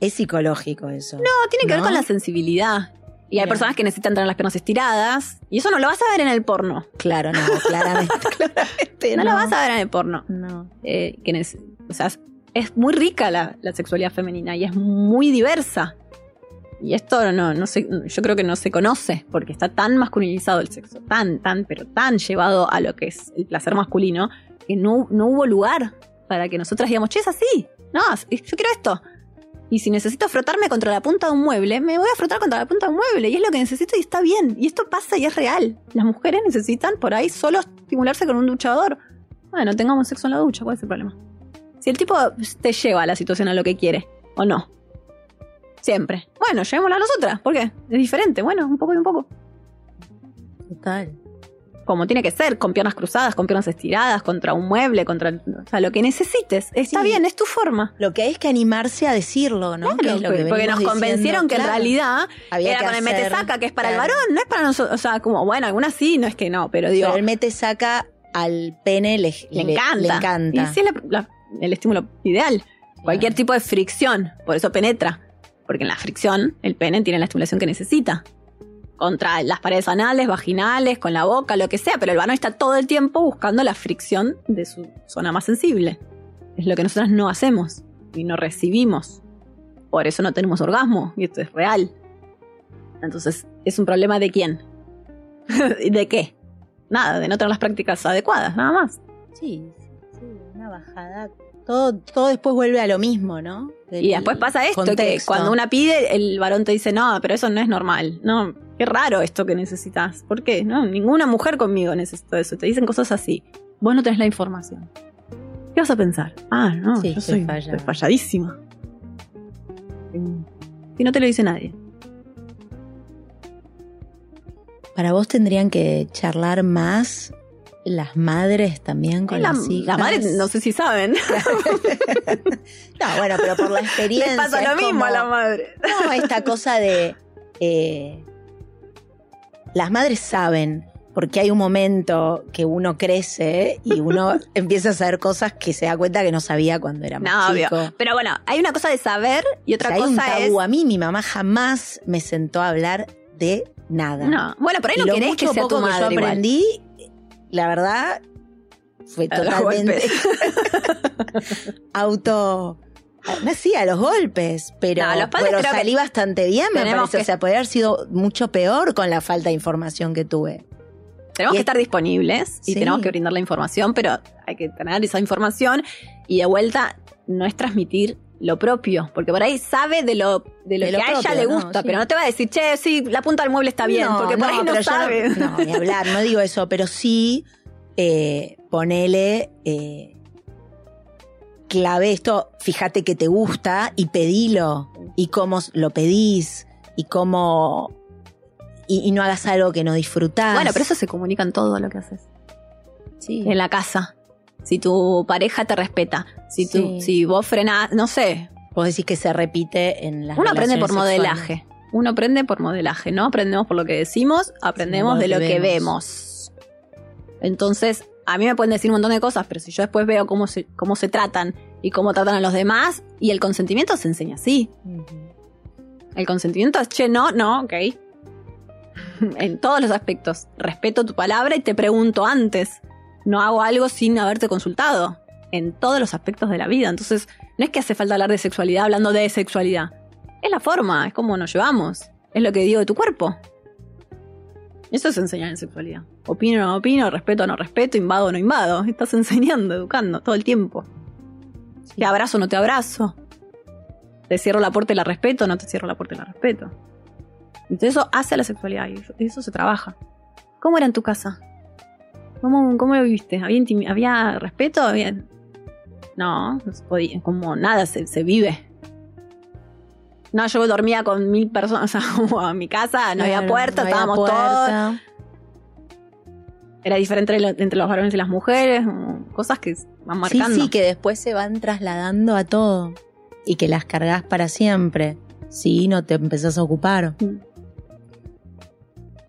Es psicológico eso. No, tiene que ver con la sensibilidad. Y hay personas que necesitan tener las piernas estiradas. Y eso no lo vas a ver en el porno. Claro, no, claramente. claramente no, lo vas a ver en el porno. No. Eh, o sea, es muy rica la, la, sexualidad femenina y es muy diversa. Y esto no, no sé, yo creo que no se conoce, porque está tan masculinizado el sexo, tan, tan, pero tan llevado a lo que es el placer masculino, que no, no hubo lugar para que nosotras digamos, che, es así. No, yo quiero esto. Y si necesito frotarme contra la punta de un mueble, me voy a frotar contra la punta de un mueble. Y es lo que necesito y está bien. Y esto pasa y es real. Las mujeres necesitan por ahí solo estimularse con un duchador. Bueno, tengamos sexo en la ducha, ¿cuál es el problema? Si el tipo te lleva a la situación a lo que quiere, o no. Siempre. Bueno, llevémosla a nosotras. ¿Por qué? Es diferente. Bueno, un poco y un poco. Total. Como tiene que ser, con piernas cruzadas, con piernas estiradas, contra un mueble, contra. O sea, lo que necesites. Está bien, es tu forma. Lo que hay es que animarse a decirlo, ¿no? porque nos convencieron que en realidad Había era con el mete saca, que es para el varón, no es para nosotros. O sea, como, bueno, algunas sí, no es que no, pero digo. Pero el mete saca al pene le, encanta. encanta. Y sí es el estímulo ideal. Cualquier tipo de fricción, por eso penetra porque en la fricción el pene tiene la estimulación que necesita. Contra las paredes anales, vaginales, con la boca, lo que sea, pero el varón está todo el tiempo buscando la fricción de su zona más sensible. Es lo que nosotras no hacemos y no recibimos. Por eso no tenemos orgasmo, y esto es real. Entonces, ¿es un problema de quién? ¿De qué? Nada, de no tener las prácticas adecuadas, nada más. Sí, sí, una bajada todo, después vuelve a lo mismo, ¿no? Y después pasa esto, que cuando una pide, el varón te dice, no, pero eso no es normal. No, qué raro esto que necesitas. ¿Por qué? No, ninguna mujer conmigo necesita eso. Te dicen cosas así. Vos no tenés la información. ¿Qué vas a pensar? Ah, no, yo soy, falladísima. Y no te lo dice nadie. Para vos tendrían que charlar más las madres también con las hijas. Las madres no sé si saben. no, bueno, pero por la experiencia. Le pasa lo mismo a la madre. No, esta cosa de. Eh, las madres saben, porque hay un momento que uno crece y uno empieza a saber cosas que se da cuenta que no sabía cuando era más chico. Pero bueno, hay una cosa de saber y otra cosa hay A mí mi mamá jamás me sentó a hablar de nada. No, bueno, pero ahí no querés que sea tu madre que yo aprendí la verdad, fue totalmente auto. No, sí, a los golpes, pero, salí bastante bien, me parece. O sea, podría haber sido mucho peor con la falta de información que tuve. Tenemos que estar disponibles y tenemos que brindar la información, pero hay que tener esa información y de vuelta no es transmitir lo propio, porque por ahí sabe de lo, de lo que a ella le gusta, pero no te va a decir, che, sí, la punta del mueble está bien, porque por ahí no sabe. No, ni hablar, no digo eso, pero sí eh, ponele eh, clave esto, fíjate que te gusta y pedilo, y cómo lo pedís, y cómo... Y, no hagas algo que no disfrutás. Bueno, pero eso se comunica en todo lo que haces. Sí. En la casa. Si tu pareja te respeta, si, tú, si vos frenás, no sé. Vos decís que se repite en las Uno aprende por modelaje. Uno aprende por modelaje, ¿no? Aprendemos por lo que decimos, aprendemos de lo que vemos. Entonces, a mí me pueden decir un montón de cosas, pero si yo después veo cómo se, cómo se tratan y cómo tratan a los demás, y el consentimiento se enseña así. El consentimiento es, che, no, no, ok. en todos los aspectos. Respeto tu palabra y te pregunto antes. No hago algo sin haberte consultado. En todos los aspectos de la vida. Entonces, no es que hace falta hablar de sexualidad hablando de sexualidad. Es la forma, es como nos llevamos. Es lo que digo de tu cuerpo. Eso es enseñar en sexualidad. Opino o no opino, respeto o no respeto, invado o no invado. Estás enseñando, educando todo el tiempo. Te abrazo o no te abrazo. Te cierro la puerta y la respeto o no te cierro la puerta y la respeto. Entonces eso hace a la sexualidad y eso, se trabaja. ¿Cómo era en tu casa? ¿Cómo, cómo lo viviste? ¿Había, ¿Había respeto? No, no se podía, como nada, se, se vive. No, yo dormía con mil personas, o sea, en mi casa, no había puerta, estábamos todos. Era diferente entre los varones y las mujeres, cosas que van marcando. Sí, sí, que después se van trasladando a todo y que las cargas para siempre. Sí, no te empezás a ocupar. Mm.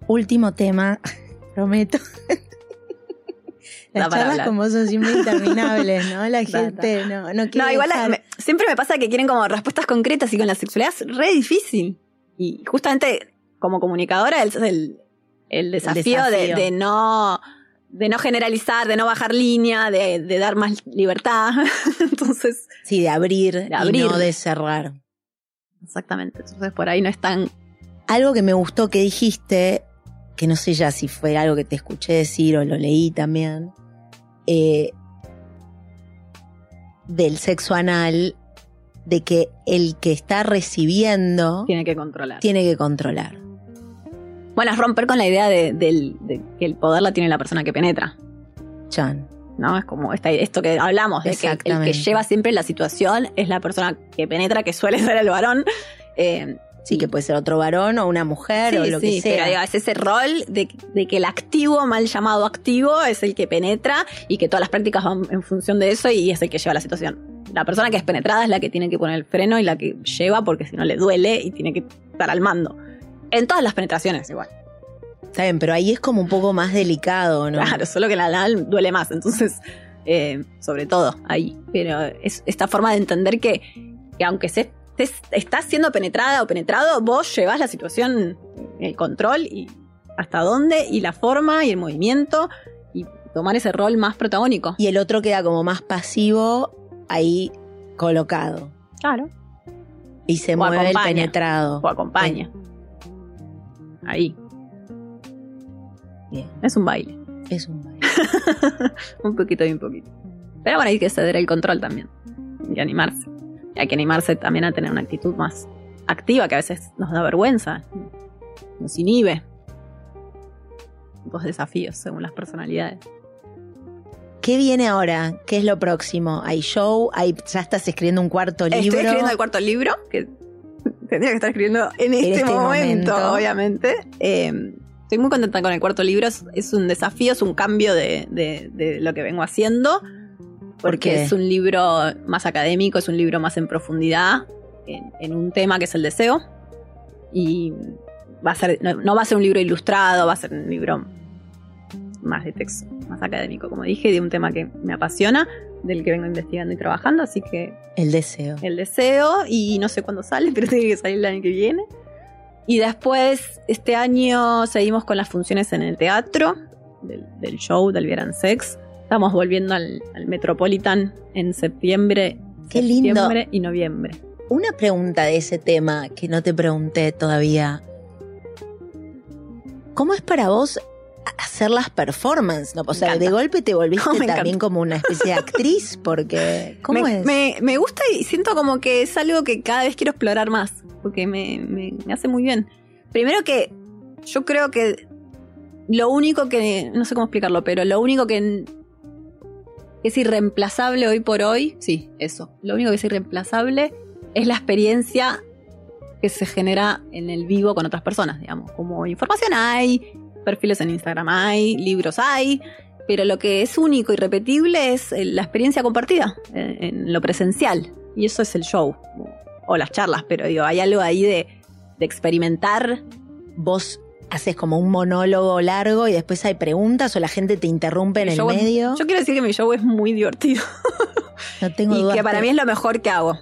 Último tema, prometo. Las charlas como son siempre interminables, ¿no? La gente no, no quiere. No, igual siempre me pasa que quieren como respuestas concretas y con la sexualidad es re difícil. Y justamente como comunicadora es el, el desafío, De, no de no generalizar, de no bajar línea, de, dar más libertad. Entonces. Sí, de abrir, de abrir. Y no de cerrar. Exactamente. Entonces por ahí no es tan. Algo que me gustó que dijiste, que no sé ya si fue algo que te escuché decir o lo leí también, eh, del sexo anal, de que el que está recibiendo... Tiene que controlar. Tiene que controlar. Bueno, es romper con la idea de, que el poder la tiene la persona que penetra. Chan. ¿no? Es como esto que hablamos, de que el que lleva siempre la situación es la persona que penetra, que suele ser el varón. Eh, Sí, que puede ser otro varón o una mujer o lo que sea. Pero es ese rol de, que el activo, mal llamado activo, es el que penetra y que todas las prácticas van en función de eso y es el que lleva la situación. La persona que es penetrada es la que tiene que poner el freno y la que lleva porque si no le duele y tiene que estar al mando. En todas las penetraciones igual. Está bien, pero ahí es como un poco más delicado, ¿no? Claro, solo que la anal duele más, entonces, eh, sobre todo ahí. Pero es esta forma de entender que, que aunque se estás siendo penetrada o penetrado, vos llevas la situación, el control y hasta dónde y la forma y el movimiento y tomar ese rol más protagónico. Y el otro queda como más pasivo ahí colocado. Claro. Y se mueve el penetrado. O acompaña. Ahí. Bien. Es un baile. Es un baile. un poquito y un poquito. Pero bueno, hay que ceder el control también. Y animarse hay que animarse también a tener una actitud más activa, que a veces nos da vergüenza, nos inhibe. Dos desafíos según las personalidades. ¿Qué viene ahora? ¿Qué es lo próximo? ¿Hay show? ¿Hay, ¿Ya estás escribiendo un cuarto libro? Estoy escribiendo el cuarto libro, que tendría que estar escribiendo en este, este momento, obviamente. Em, estoy muy contenta con el cuarto libro. Es, un desafío, es un cambio de, de lo que vengo haciendo porque es un libro más académico, es un libro más en profundidad en, un tema que es el deseo. Y va a ser, no, va a ser un libro ilustrado, va a ser un libro más de texto, más académico, como dije, de un tema que me apasiona, del que vengo investigando y trabajando, así que... El deseo. El deseo, y no sé cuándo sale, pero tiene que salir el año que viene. Y después, este año seguimos con las funciones en el teatro, del, del show del Vieran Sex. Estamos volviendo al, Metropolitan en septiembre, Qué lindo. y noviembre. Una pregunta de ese tema que no te pregunté todavía. ¿Cómo es para vos hacer las performances, ¿no? O sea, de golpe te volviste también como una especie de actriz, porque ¿cómo me, es? Me, gusta y siento como que es algo que cada vez quiero explorar más, porque me, me hace muy bien. Primero que yo creo que lo único que, no sé cómo explicarlo, pero lo único que es irreemplazable hoy por hoy, sí, eso, lo único que es irreemplazable es la experiencia que se genera en el vivo con otras personas, digamos, como información hay, perfiles en Instagram hay, libros hay, pero lo que es único y repetible es eh, la experiencia compartida eh, en, lo presencial, y eso es el show, o las charlas, pero digo, hay algo ahí de, experimentar. Vos haces como un monólogo largo y después hay preguntas o la gente te interrumpe en el medio. yo quiero decir que mi show es muy divertido. No tengo y que para mí es lo mejor que hago.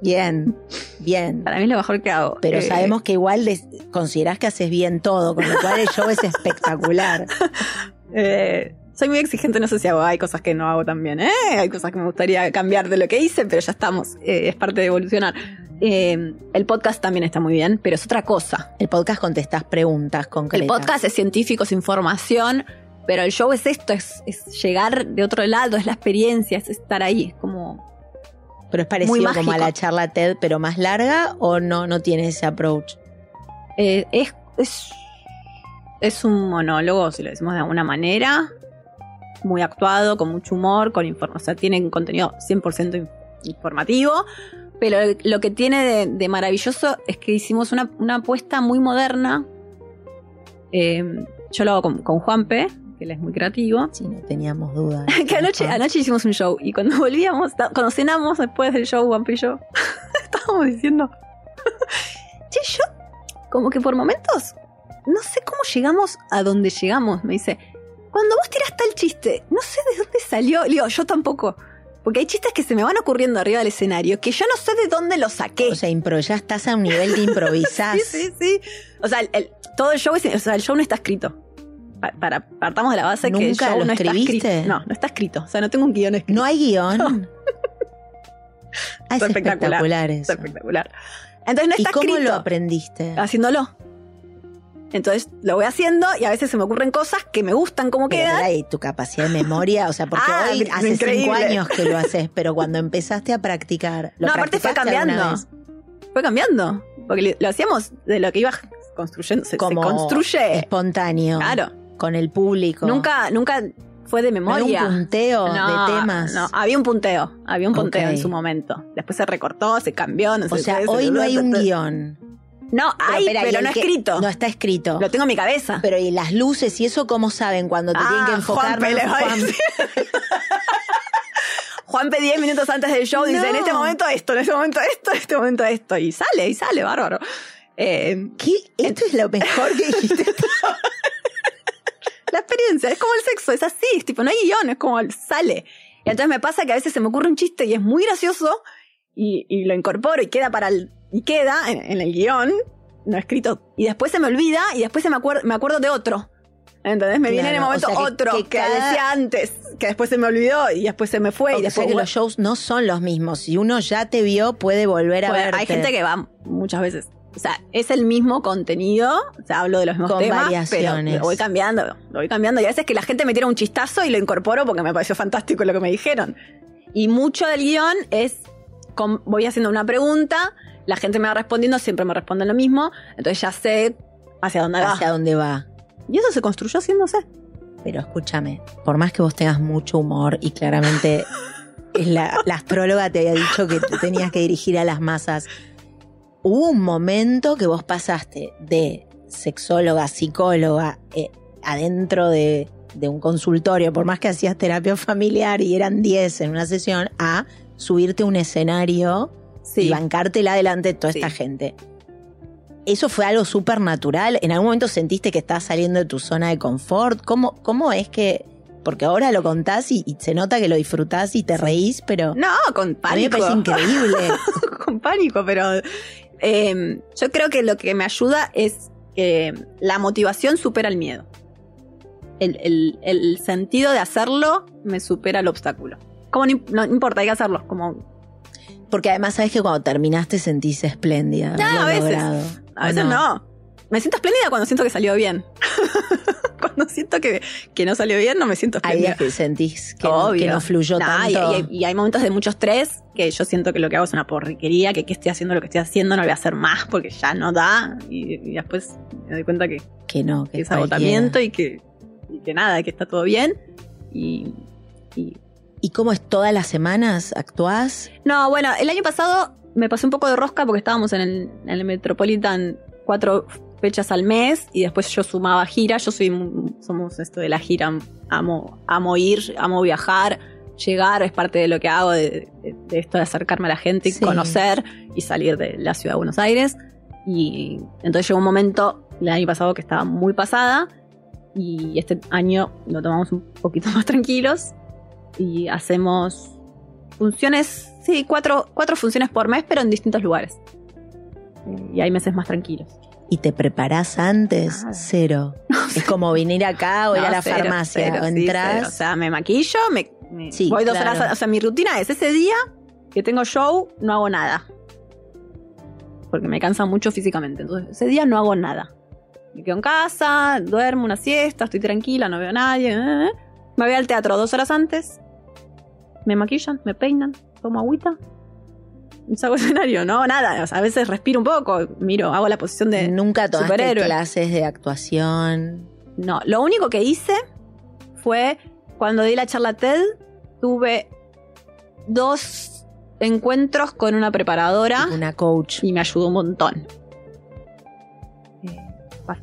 Bien, bien. Para mí es lo mejor que hago. Pero eh, sabemos que igual considerás que haces bien todo, con lo cual el show es espectacular. Eh, soy muy exigente, no sé si hago, hay cosas que no hago también, ¿eh? Hay cosas que me gustaría cambiar de lo que hice, pero ya estamos, eh, es parte de evolucionar. El podcast también está muy bien, pero es otra cosa. El podcast contestas preguntas concretas. El podcast es científico, es información, pero el show es esto, es, llegar de otro lado, es la experiencia, es estar ahí, es como pero es parecido como a la charla TED, pero más larga o no, no tiene ese approach? Eh, es, es, un monólogo, si lo decimos de alguna manera, muy actuado, con mucho humor, con información, o sea, tiene un contenido 100% informativo, pero lo que tiene de, maravilloso es que hicimos una, apuesta muy moderna. Eh, yo lo hago con, con Juanpe, que él es muy creativo. Sí, no teníamos dudas. que anoche, anoche hicimos un show y cuando volvíamos, cuando cenamos después del show, Juan y yo, estábamos diciendo, che, yo, como que por momentos, no sé cómo llegamos a donde llegamos, me dice, cuando vos tiraste el chiste, no sé de dónde salió, le digo, yo tampoco. Porque hay chistes que se me van ocurriendo arriba del escenario que yo no sé de dónde los saqué. O sea, impro, ya estás a un nivel de improvisar. sí, sí, sí. O sea, el, todo el show, o sea, el show no está escrito para, partamos de la base que el show lo no escribiste? está escrito. No, no está escrito. O sea, no tengo un guion escrito. ¿No hay guion? Ah, es espectacular. Es espectacular. Entonces no está ¿Y cómo escrito. lo aprendiste? Haciéndolo. Entonces lo voy haciendo y a veces se me ocurren cosas que me gustan como quedan. Y tu capacidad de memoria, o sea, porque ah, hoy hace cinco años que lo haces, pero cuando empezaste a practicar, ¿lo no, aparte fue cambiando. Fue cambiando. Porque lo hacíamos de lo que iba construyendo. Se, como se construye. Espontáneo. Claro con el público. Nunca, nunca fue de memoria. un punteo de temas. No, había un punteo, había un punteo en su momento. Después se recortó, se cambió, no O sea, hoy no hay un guion. No, hay, pero, no escrito. No está escrito. Lo tengo en mi cabeza. Pero y las luces y eso, ¿cómo saben cuando te tienen que ah, enfocar? Juan, Juanpe 10 minutos antes del show dice, en este momento esto, en este momento esto, en este momento esto. Y sale, y sale, bárbaro. Eh, ¿Qué? Esto es lo mejor que dijiste. la experiencia. Es como el sexo, es así, es tipo, no hay guion, es como sale. Y entonces me pasa que a veces se me ocurre un chiste y es muy gracioso y, lo incorporo y queda para el, y queda en, el guion, no escrito. Y después se me olvida y después se me, me acuerdo de otro. Entonces me viene en el momento otro que, decía antes, que después se me olvidó y después se me fue. y después que los shows no son los mismos. Si uno ya te vio, puede volver a ver. Hay gente que va muchas veces o sea, es el mismo contenido, o sea, hablo de los mismos Con temas, variaciones. pero lo voy cambiando, lo voy cambiando. Y a veces que la gente me tira un chistazo y lo incorporo porque me pareció fantástico lo que me dijeron. Y mucho del guion es, voy haciendo una pregunta, la gente me va respondiendo, siempre me responden lo mismo, entonces ya sé hacia dónde va. Hacia dónde va. Y eso se construyó haciéndose. Pero escúchame, por más que vos tengas mucho humor y claramente la, la astróloga te había dicho que tenías que dirigir a las masas, hubo un momento que vos pasaste de sexóloga, psicóloga, eh, adentro de, un consultorio, por más que hacías terapia familiar y eran 10 en una sesión, a subirte a un escenario y bancártela delante de toda esta gente. ¿Eso fue algo súper natural? ¿En algún momento sentiste que estás saliendo de tu zona de confort? ¿Cómo, cómo es que.? Porque ahora lo contás y, se nota que lo disfrutás y te reís, pero. No, con pánico. A mí me parece increíble. con pánico, pero Em, yo creo que lo que me ayuda es que la motivación supera el miedo. El, sentido de hacerlo me supera el obstáculo. Como no, importa, hay que hacerlo. Como... Porque además sabes que cuando terminaste sentís espléndida. a veces. A veces no. Me siento espléndida cuando siento que salió bien. cuando siento que, que, no salió bien, no me siento Hay días que sentís que, no fluyó tanto. Y, hay momentos de mucho estrés que yo siento que lo que hago es una porriquería, que, que estoy haciendo lo que estoy haciendo, no lo voy a hacer más porque ya no da. Y, después me doy cuenta que, que no, que, es agotamiento y que, y que nada, que está todo bien. Y, y, ¿Y cómo es todas las semanas? ¿Actuás? No, bueno, el año pasado me pasé un poco de rosca porque estábamos en el, en el Metropolitan cuatro fechas al mes y después yo sumaba gira. Yo soy, somos esto de la gira, amo, amo ir, amo viajar, llegar, es parte de lo que hago, de, esto de acercarme a la gente y conocer y salir de la ciudad de Buenos Aires. Y entonces llegó un momento, el año pasado, que estaba muy pasada y este año lo tomamos un poquito más tranquilos y hacemos funciones, sí, cuatro, cuatro funciones por mes, pero en distintos lugares. Y hay meses más tranquilos. ¿Y te preparás antes? Cero. Es como venir acá o ir a la farmacia o entrar. o sea, me maquillo, me, voy dos horas. o sea, mi rutina es ese día que tengo show, no hago nada. Porque me cansa mucho físicamente. Entonces, ese día no hago nada. Me quedo en casa, duermo una siesta, estoy tranquila, no veo a nadie. ¿eh? Me voy al teatro dos horas antes, me maquillan, me peinan, tomo agüita. Salgo escenario, no, nada. a veces respiro un poco, miro, hago la posición de. Nunca tomaste clases de actuación. No, lo único que hice fue cuando di la charla TED, tuve dos encuentros con una preparadora. Una coach. Y me ayudó un montón. Eh,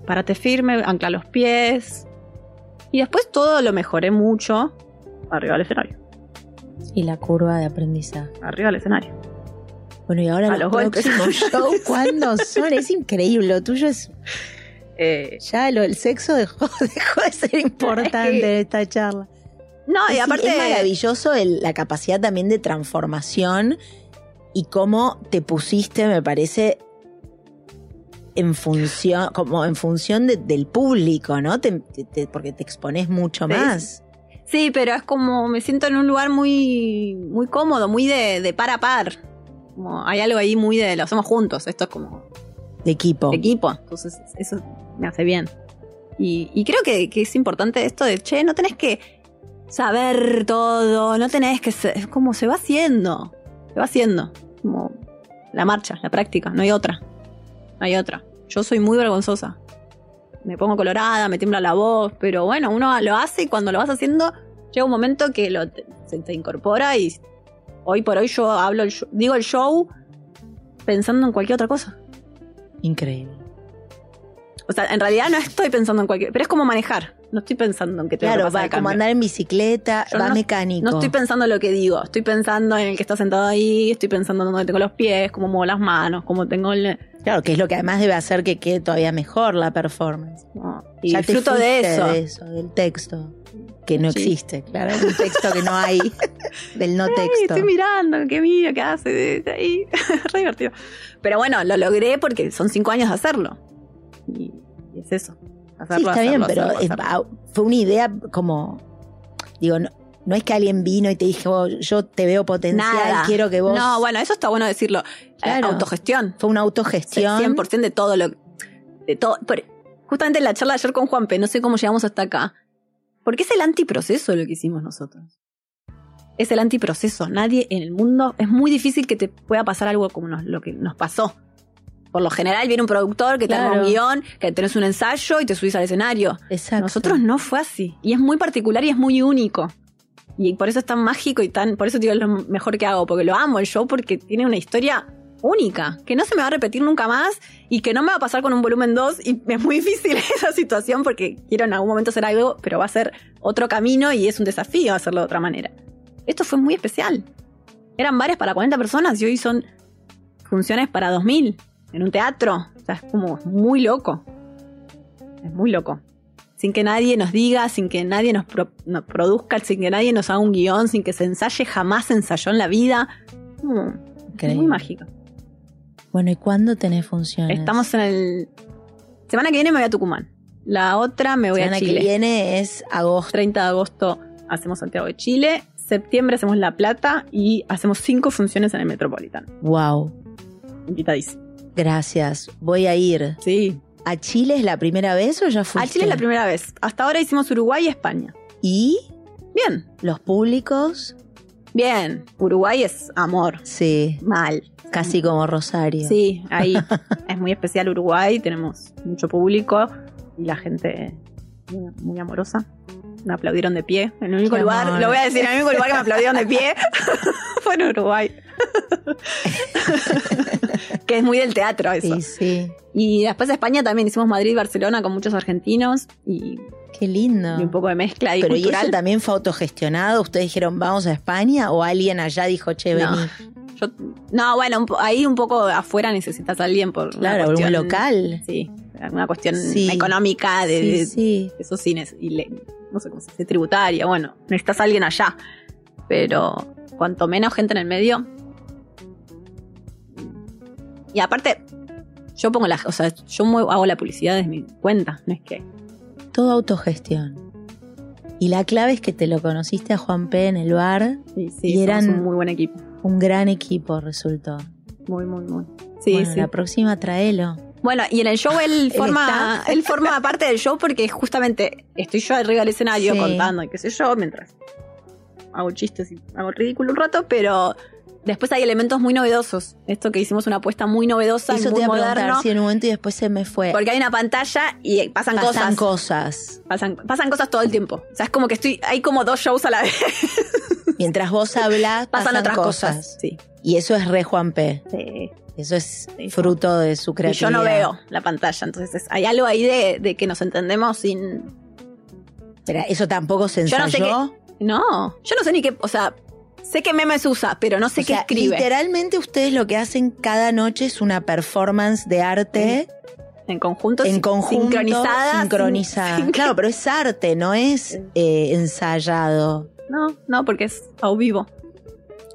párate firme, ancla los pies. Y después todo lo mejoré mucho arriba del escenario. Y la curva de aprendizaje. Arriba del escenario. Bueno, y ahora los, próximos shows, ¿cuándo son? Es increíble. Lo tuyo es. Eh, ya lo, el sexo dejó, dejó de ser importante en esta charla. No, y aparte. Es maravilloso la capacidad también de transformación y cómo te pusiste, me parece, en función, como en función del público, ¿no? porque te expones mucho más. Sí, pero es como, me siento en un lugar muy, muy cómodo, muy de, de par a par. Como hay algo ahí muy de lo hacemos juntos, esto es como... De equipo. De equipo, entonces eso me hace bien. Y, creo que, es importante esto de, che, no tenés que saber todo, no tenés que... es como se va haciendo, se va haciendo. Como la marcha, la práctica, no hay otra. No hay otra. Yo soy muy vergonzosa me pongo colorada, me tiembla la voz, pero bueno, uno lo hace y cuando lo vas haciendo llega un momento que lo, se te incorpora y hoy por hoy yo hablo, el digo el show pensando en cualquier otra cosa. Increíble. O sea, en realidad no estoy pensando en cualquier, pero es como manejar. No estoy pensando en que te claro, va a como andar en bicicleta, va mecánico. No estoy pensando en lo que digo, estoy pensando en el que está sentado ahí, estoy pensando en dónde tengo los pies, cómo muevo las manos, cómo tengo el, Claro, que es lo que además debe hacer que quede todavía mejor la performance. y disfruto de eso. de eso. del texto. Que no existe, claro. Un texto que no hay, del no texto. estoy mirando, qué mío, qué hace. Ahí. Re divertido. Pero bueno, lo logré porque son cinco años de hacerlo. Y, es eso. Hacerlo, sí, está bien, pero fue una idea como. Digo, no, no es que alguien vino y te dijo, yo te veo potencial, quiero que vos. No, bueno, eso está bueno decirlo. Eh, claro. Autogestión. Fue una autogestión. 100% de todo lo. De todo. justamente en la charla de ayer con Juanpe, no sé cómo llegamos hasta acá. Porque es el antiproceso lo que hicimos nosotros. Es el antiproceso. Nadie en el mundo. Es muy difícil que te pueda pasar algo como lo que nos pasó. Por lo general viene un productor que te da un guion, que tenés un ensayo y te subís al escenario. Exacto. Nosotros no fue así. Y es muy particular y es muy único. Y por eso es tan mágico y tan. Por eso digo, es lo mejor que hago, porque lo amo el show, porque tiene una historia única, que no se me va a repetir nunca más y que no me va a pasar con un volumen 2 y es muy difícil esa situación porque quiero en algún momento hacer algo, pero va a ser otro camino y es un desafío hacerlo de otra manera. Esto fue muy especial. Eran varias para 40 personas y hoy son funciones para 2000 en un teatro. O sea, es como muy loco. Es muy loco sin que nadie nos diga, sin que nadie nos, produzca, sin que nadie nos haga un guion, sin que se ensaye, jamás se ensayó en la vida. Mm, muy mágico. Bueno, ¿y cuándo tenés funciones? Estamos en el... Semana que viene me voy a Tucumán. La otra me voy a Chile. Semana que viene es agosto. 30 de agosto hacemos Santiago de Chile. Septiembre hacemos La Plata y hacemos cinco funciones en el Metropolitan. Wow. Invitadísimo. Gracias. Voy a ir. Sí. ¿A Chile es la primera vez o ya fuiste? A Chile es la primera vez. Hasta ahora hicimos Uruguay y España. ¿Y? Bien. ¿Los públicos? Bien. Uruguay es amor. Sí. Mal. Casi como Rosario. Sí, ahí es muy especial Uruguay, tenemos mucho público y la gente muy, amorosa. Me aplaudieron de pie. En el único lugar, lo voy a decir, en el único lugar que me aplaudieron de pie fue en Uruguay. que es muy del teatro eso. Sí, sí. Y después de España también hicimos Madrid Barcelona con muchos argentinos y Qué lindo. Y un poco de mezcla y Pero cultural. ¿y eso también fue autogestionado? ¿Ustedes dijeron vamos a España o alguien allá dijo, che, vení? No, bueno, ahí un poco afuera necesitas a alguien por claro, una cuestión, un local. Sí, una cuestión económica de, sí, esos cines y no sé cómo se dice, tributaria. Bueno, necesitas a alguien allá. Pero cuanto menos gente en el medio. Y aparte, yo pongo la, o sea, yo hago la publicidad desde mi cuenta, no es que. Todo autogestión. Y la clave es que te lo conociste a Juan P en el bar. Y eran un muy buen equipo. Un gran equipo resultó. Muy, muy, muy. Sí, La próxima traelo. Bueno, y en el show él forma, él forma parte del show porque justamente estoy yo arriba del escenario contando y qué sé yo, mientras hago chistes y hago ridículo un rato, pero después hay elementos muy novedosos. Esto que hicimos una apuesta muy novedosa, Eso muy te moderno. en un momento y después se me fue. Porque hay una pantalla y pasan, pasan cosas. Pasan, pasan cosas todo el tiempo. O sea, es como que estoy, hay como dos shows a la vez. Mientras vos hablas, pasan, otras cosas. Sí. Y eso es re Juan P. Sí. Eso es fruto de su creatividad. Y yo no veo la pantalla, entonces hay algo ahí de, que nos entendemos sin. Pero eso tampoco se ensayó. Yo no, sé qué, no, yo no sé ni qué, o sea, sé que memes usa, pero no sé qué escribe. Literalmente ustedes lo que hacen cada noche es una performance de arte. En conjunto, en conjunto sincronizada. Sincronizada. Claro, pero es arte, no es eh, ensayado. No, no, porque es a vivo.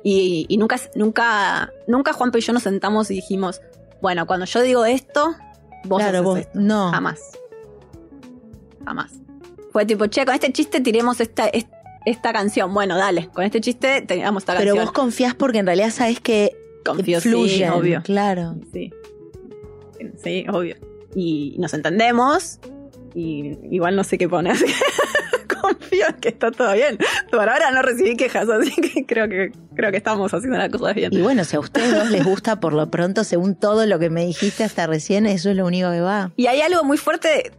Y, nunca, nunca, nunca Juanpa y yo nos sentamos y dijimos, bueno, cuando yo digo esto, vos, claro, vos no. Jamás. Jamás. Fue tipo, che, con este chiste tiremos esta, esta, canción. Bueno, dale, con este chiste tiramos esta canción. Pero vos confías porque en realidad sabes que Confío, fluye, obvio. Claro. Sí. Sí, obvio. Y nos entendemos. Y igual no sé qué poner. confío en que está todo bien. Por ahora no recibí quejas, así que creo que creo que estamos haciendo las cosas bien. Y bueno, si a ustedes dos les gusta, por lo pronto, según todo lo que me dijiste hasta recién, eso es lo único que va. Y hay algo muy fuerte,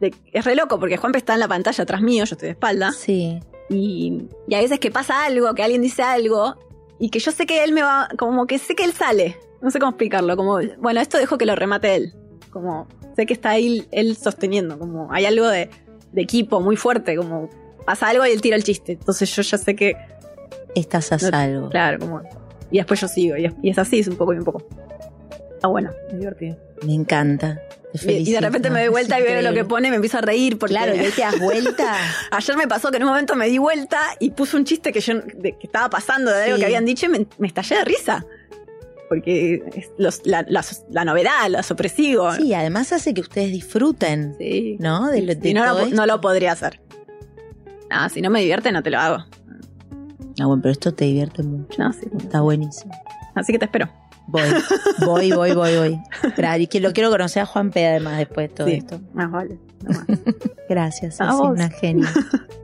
de, es re loco, porque Juanpe está en la pantalla atrás mío, yo estoy de espalda. Sí. Y, y a veces que pasa algo, que alguien dice algo, y que yo sé que él me va, como que sé que él sale. No sé cómo explicarlo, como, bueno, esto dejo que lo remate él. Como, sé que está ahí él sosteniendo, como hay algo de de equipo muy fuerte, como pasa algo y él tira el chiste. Entonces yo ya sé que. Estás a salvo. Claro, como. Y después yo sigo. Y es, así, es un poco y un poco. Está bueno, es divertido. Me encanta. Y, de repente me doy vuelta y veo lo que pone y me empiezo a reír. Porque claro, ¿y te das vuelta? Ayer me pasó que en un momento me di vuelta y puse un chiste que yo que estaba pasando de algo que habían dicho y me, me estallé de risa porque es la, novedad, lo sorpresivo. Sí, además hace que ustedes disfruten, sí. ¿no? De, no, lo, podría hacer. No, si no me divierte, no te lo hago. Ah, bueno, pero esto te divierte mucho. No, sí. Está buenísimo. Así que te espero. Voy, voy, voy, voy, voy. y que lo quiero conocer a Juan P. además después de todo esto. Más vale. Gracias, es una genia.